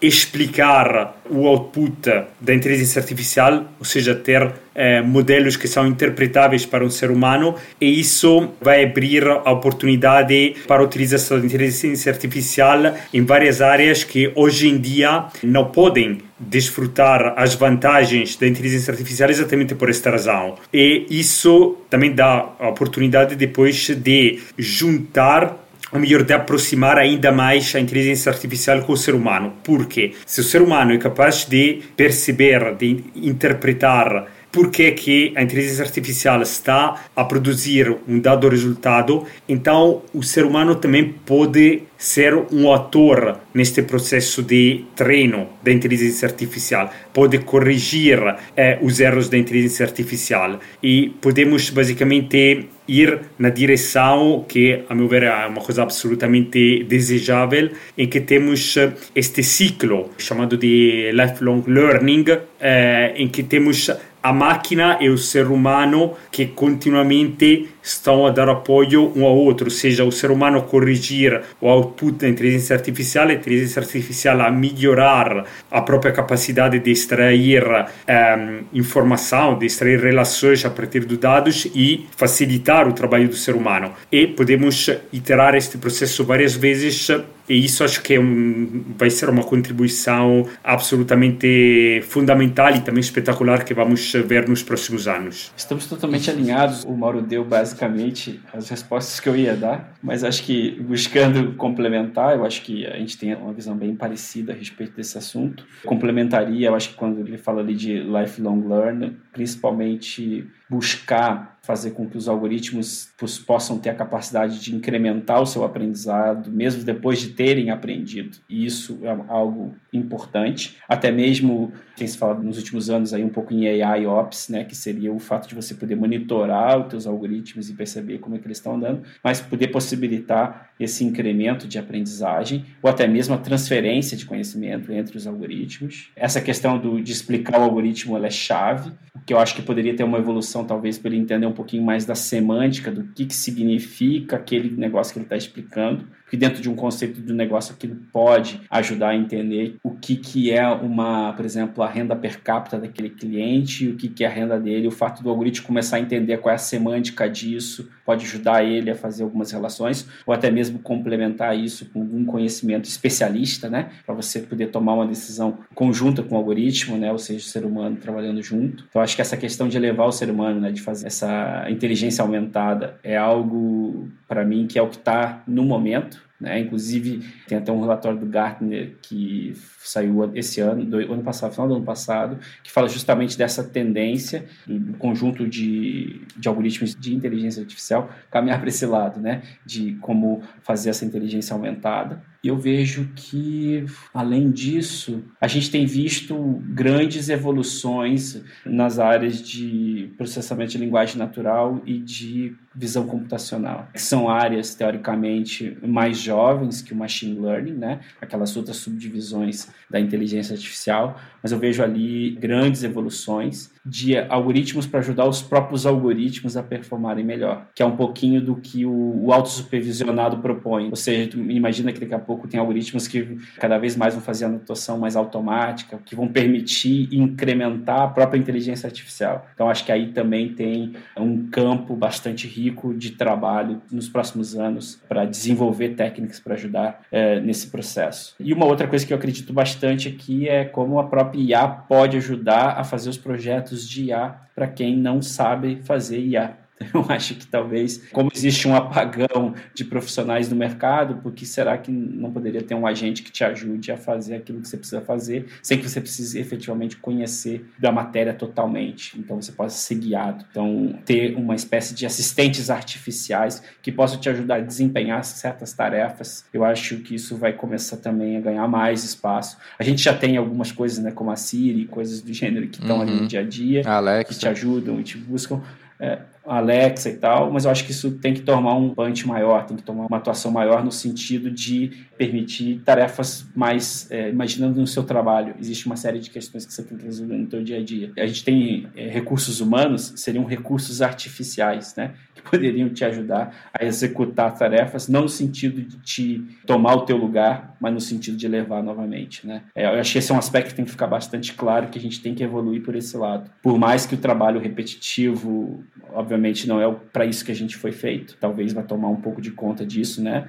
Speaker 3: explicar o output da inteligência artificial, ou seja, ter eh, modelos que são interpretáveis para um ser humano, e isso vai abrir a oportunidade para a utilização da inteligência artificial em várias áreas que hoje em dia não podem desfrutar as vantagens da inteligência artificial exatamente por esta razão. E isso também dá a oportunidade depois de juntar ou melhor, de aproximar ainda mais a inteligência artificial com o ser humano. Porque se o ser humano é capaz de perceber, de interpretar porque que a inteligência artificial está a produzir um dado resultado, então o ser humano também pode ser um ator neste processo de treino da inteligência artificial, pode corrigir eh, os erros da inteligência artificial. E podemos basicamente ir na direção que, a meu ver, é uma coisa absolutamente desejável, em que temos este ciclo chamado de lifelong learning, eh, em que temos a máquina e o ser humano que continuamente estão a dar apoio um ao outro, ou seja, o ser humano a corrigir o output da inteligência artificial, a inteligência artificial a melhorar a própria capacidade de extrair um, ehm, informação, de extrair relações a partir dos dados e facilitar o trabalho do ser humano. E podemos iterar este processo várias vezes e isso acho que é um, vai ser uma contribuição absolutamente fundamental e também espetacular que vamos ver nos próximos anos.
Speaker 4: Estamos totalmente alinhados. O Mauro deu basicamente as respostas que eu ia dar, mas acho que buscando complementar, eu acho que a gente tem uma visão bem parecida a respeito desse assunto. Complementaria, eu acho que quando ele fala ali de lifelong learning, principalmente buscar fazer com que os algoritmos possam ter a capacidade de incrementar o seu aprendizado, mesmo depois de terem aprendido. E isso é algo importante. Até mesmo, tem se falado nos últimos anos aí um pouco em AI Ops, né, que seria o fato de você poder monitorar os teus algoritmos e perceber como é que eles estão andando, mas poder possibilitar esse incremento de aprendizagem ou até mesmo a transferência de conhecimento entre os algoritmos. Essa questão do, de explicar o algoritmo é chave, que eu acho que poderia ter uma evolução talvez para ele entender um pouquinho mais da semântica, do que, que significa aquele negócio que ele está explicando, porque dentro de um conceito de negócio aquilo pode ajudar a entender o que, que é uma, por exemplo, a renda per capita daquele cliente, o que, que é a renda dele, o fato do algoritmo começar a entender qual é a semântica disso, pode ajudar ele a fazer algumas relações, ou até mesmo complementar isso com algum conhecimento especialista, né, para você poder tomar uma decisão conjunta com o algoritmo, né, ou seja, o ser humano trabalhando junto. Então, acho que essa questão de elevar o ser humano, né, de fazer essa inteligência aumentada, é algo, para mim, que é o que está no momento Né? Inclusive, tem até um relatório do Gartner que saiu esse ano, do ano passado, final do ano passado, que fala justamente dessa tendência do, conjunto de, de algoritmos de inteligência artificial caminhar para esse lado, né? De como fazer essa inteligência aumentada. E eu vejo que, além disso, a gente tem visto grandes evoluções nas áreas de processamento de linguagem natural e de visão computacional. São áreas, teoricamente, mais jovens que o machine learning, né? aquelas outras subdivisões da inteligência artificial, mas eu vejo ali grandes evoluções de algoritmos para ajudar os próprios algoritmos a performarem melhor, que é um pouquinho do que o, o autossupervisionado propõe. Ou seja, imagina que daqui a pouco tem algoritmos que cada vez mais vão fazer a anotação mais automática, que vão permitir incrementar a própria inteligência artificial. Então, acho que aí também tem um campo bastante rico de trabalho nos próximos anos para desenvolver técnicas para ajudar é, nesse processo. E uma outra coisa que eu acredito bastante aqui é como a própria IA pode ajudar a fazer os projetos de IA para quem não sabe fazer IA. Eu acho que talvez, como existe um apagão de profissionais no mercado, por que será que não poderia ter um agente que te ajude a fazer aquilo que você precisa fazer, sem que você precise efetivamente conhecer da matéria totalmente? Então você possa ser guiado. Então, ter uma espécie de assistentes artificiais que possam te ajudar a desempenhar certas tarefas, eu acho que isso vai começar também a ganhar mais espaço. A gente já tem algumas coisas, né, como a Siri, coisas do gênero que estão uhum. ali no dia a dia,
Speaker 1: Alexa.
Speaker 4: que te ajudam e te buscam. É, Alexa e tal, mas eu acho que isso tem que tomar um punch maior, tem que tomar uma atuação maior no sentido de permitir tarefas mais, é, imaginando no seu trabalho, existe uma série de questões que você tem que resolver no seu dia a dia. A gente tem é, recursos humanos, seriam recursos artificiais, né, que poderiam te ajudar a executar tarefas, não no sentido de te tomar o teu lugar, mas no sentido de levar novamente, né. É, eu acho que esse é um aspecto que tem que ficar bastante claro, que a gente tem que evoluir por esse lado. Por mais que o trabalho repetitivo, obviamente não é para isso que a gente foi feito. Talvez vai tomar um pouco de conta disso, né?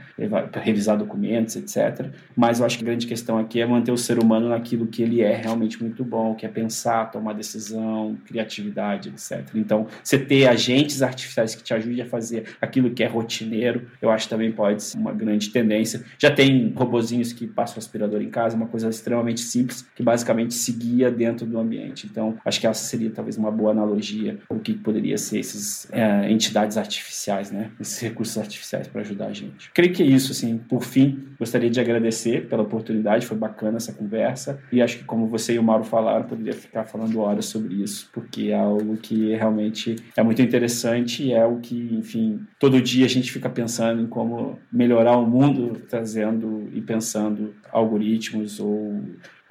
Speaker 4: Revisar documentos, etc. Mas eu acho que a grande questão aqui é manter o ser humano naquilo que ele é realmente muito bom, que é pensar, tomar decisão, criatividade, etc. Então, você ter agentes artificiais que te ajudem a fazer aquilo que é rotineiro, eu acho também pode ser uma grande tendência. Já tem robozinhos que passam aspirador em casa, uma coisa extremamente simples, que basicamente se guia dentro do ambiente. Então, acho que essa seria talvez uma boa analogia o que poderia ser esses é, entidades artificiais, né? Esses recursos artificiais para ajudar a gente. Creio que é isso, assim. Por fim, gostaria de agradecer pela oportunidade, foi bacana essa conversa e acho que como você e o Mauro falaram, poderia ficar falando horas sobre isso, porque é algo que realmente é muito interessante e é o que, enfim, todo dia a gente fica pensando em como melhorar o mundo, trazendo e pensando algoritmos ou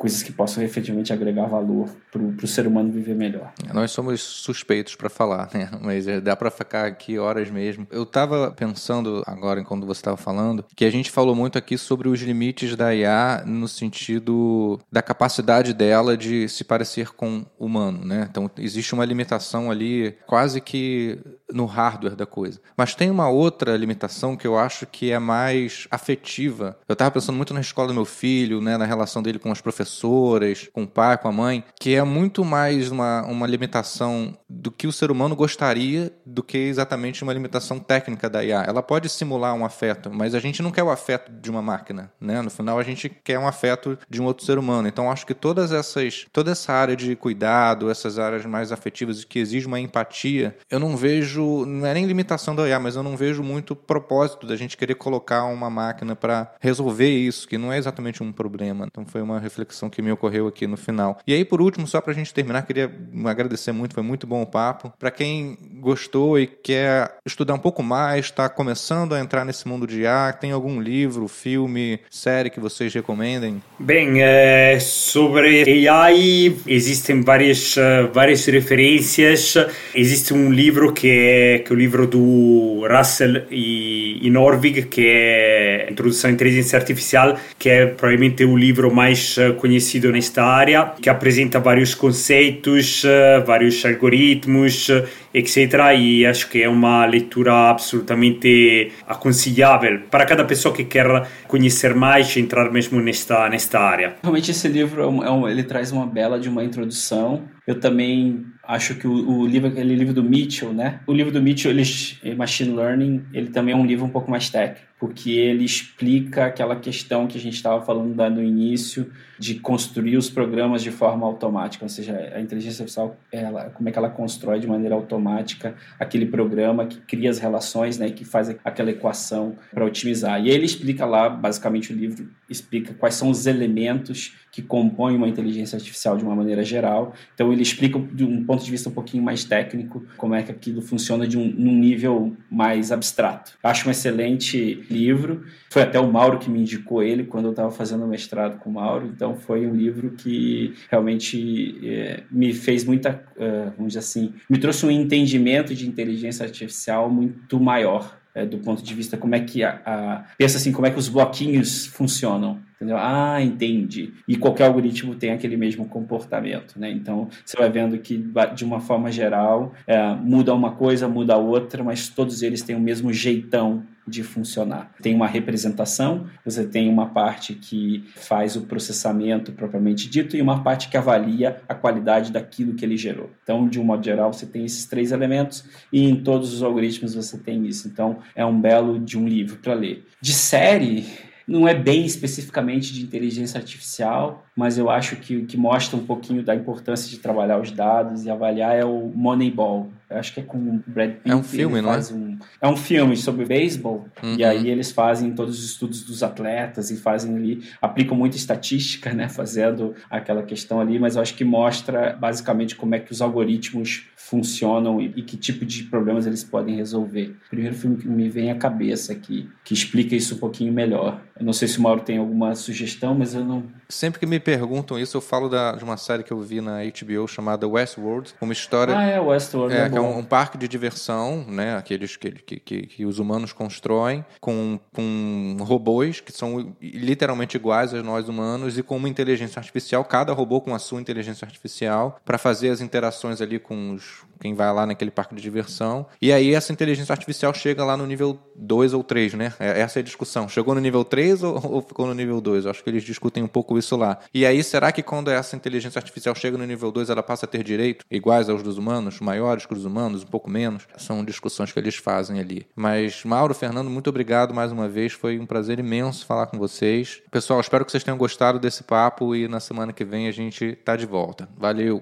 Speaker 4: coisas que possam efetivamente agregar valor para o ser humano viver melhor.
Speaker 1: Nós somos suspeitos para falar, né? Mas é, dá para ficar aqui horas mesmo. Eu estava pensando agora, enquanto você estava falando, que a gente falou muito aqui sobre os limites da IA no sentido da capacidade dela de se parecer com humano, né? Então existe uma limitação ali quase que no hardware da coisa. Mas tem uma outra limitação que eu acho que é mais afetiva. Eu estava pensando muito na escola do meu filho, né, na relação dele com as professoras, com o pai, com a mãe, que é muito mais uma, uma limitação do que o ser humano gostaria do que exatamente uma limitação técnica da IA. Ela pode simular um afeto, mas a gente não quer o afeto de uma máquina, né? No final a gente quer um afeto de um outro ser humano. Então acho que todas essas, toda essa área de cuidado, essas áreas mais afetivas que exige uma empatia, eu não vejo, não é nem limitação da IA, mas eu não vejo muito propósito da gente querer colocar uma máquina para resolver isso, que não é exatamente um problema. Então foi uma reflexão que me ocorreu aqui no final. E aí por último, só para a gente terminar, queria agradecer muito, foi muito bom o papo. Para quem gostou e quer estudar um pouco mais, está começando a entrar nesse mundo de IA, tem algum livro, filme, série que vocês recomendem?
Speaker 3: Bem, é, sobre AI existem várias, várias referências. Existe um livro que é, que é o livro do Russell e, e Norvig, que é Introdução à Inteligência Artificial, que é provavelmente o livro mais conhecido nesta área, que apresenta vários conceitos, vários algoritmos, etc. E acho que é uma leitura absolutamente aconselhável para cada pessoa que quer conhecer mais e entrar mesmo nesta, nesta área.
Speaker 4: Realmente esse livro é um, ele traz uma bela de uma introdução. Eu também acho que o, o, livro, aquele livro do Mitchell, né? O livro do Mitchell, ele, Machine Learning, ele também é um livro um pouco mais técnico. porque ele explica aquela questão que a gente estava falando no início de construir os programas de forma automática, ou seja, a inteligência artificial, ela, como é que ela constrói de maneira automática aquele programa que cria as relações, né, que faz aquela equação para otimizar. E ele explica lá, basicamente o livro explica quais são os elementos que compõem uma inteligência artificial de uma maneira geral. Então ele explica de um ponto de vista um pouquinho mais técnico como é que aquilo funciona de um num nível mais abstrato. Acho um excelente livro. Foi até o Mauro que me indicou ele quando eu estava fazendo o mestrado com o Mauro. Então foi um livro que realmente é, me fez muita, uh, vamos dizer assim, me trouxe um entendimento de inteligência artificial muito maior é, do ponto de vista como é que a, a, pensa assim como é que os bloquinhos funcionam entendeu? Ah entendi. E qualquer algoritmo tem aquele mesmo comportamento né? Então você vai vendo que de uma forma geral é, muda uma coisa muda outra mas todos eles têm o mesmo jeitão de funcionar. Tem uma representação, você tem uma parte que faz o processamento propriamente dito e uma parte que avalia a qualidade daquilo que ele gerou. Então, de um modo geral, você tem esses três elementos e em todos os algoritmos você tem isso. Então, é um belo de um livro para ler. De série, não é bem especificamente de inteligência artificial, mas eu acho que o que mostra um pouquinho da importância de trabalhar os dados e avaliar é o Moneyball. Eu acho que é com o Brad Pitt.
Speaker 1: É um filme, não é?
Speaker 4: Um, é um filme sobre beisebol, uhum. e aí eles fazem todos os estudos dos atletas e fazem ali, aplicam muita estatística, né, fazendo aquela questão ali, mas eu acho que mostra basicamente como é que os algoritmos funcionam e, e, que tipo de problemas eles podem resolver. O primeiro filme que me vem à cabeça aqui, que explica isso um pouquinho melhor. Eu não sei se o Mauro tem alguma sugestão, mas eu não.
Speaker 1: Sempre que me perguntam isso, eu falo da, de uma série que eu vi na HBO chamada Westworld, uma história.
Speaker 4: Ah, é, Westworld.
Speaker 1: É, é que é um, um, parque de diversão, né? Aqueles que, que, que, que, os humanos constroem, com, com robôs que são literalmente iguais a nós humanos e com uma inteligência artificial, cada robô com a sua inteligência artificial, para fazer as interações ali com os quem vai lá naquele parque de diversão. E aí essa inteligência artificial chega lá no nível 2 ou 3, né? É, essa é a discussão. Chegou no nível 3 ou, ou ficou no nível 2? Eu acho que eles discutem um pouco isso lá. E aí, será que quando essa inteligência artificial chega no nível 2, ela passa a ter direito iguais aos dos humanos, maiores que os humanos, um pouco menos? São discussões que eles fazem ali. Mas, Mauro, Fernando, muito obrigado mais uma vez. Foi um prazer imenso falar com vocês. Pessoal, espero que vocês tenham gostado desse papo e na semana que vem a gente tá de volta. Valeu!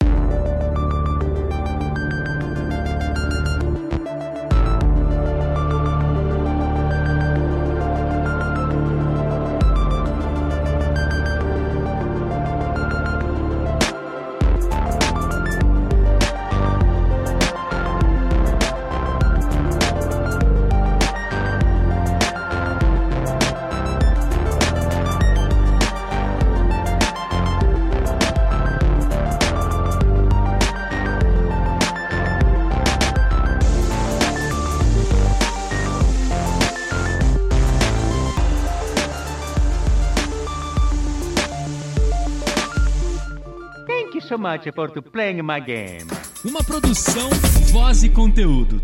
Speaker 2: Much for playing my game.
Speaker 5: Uma produção, voz e conteúdo.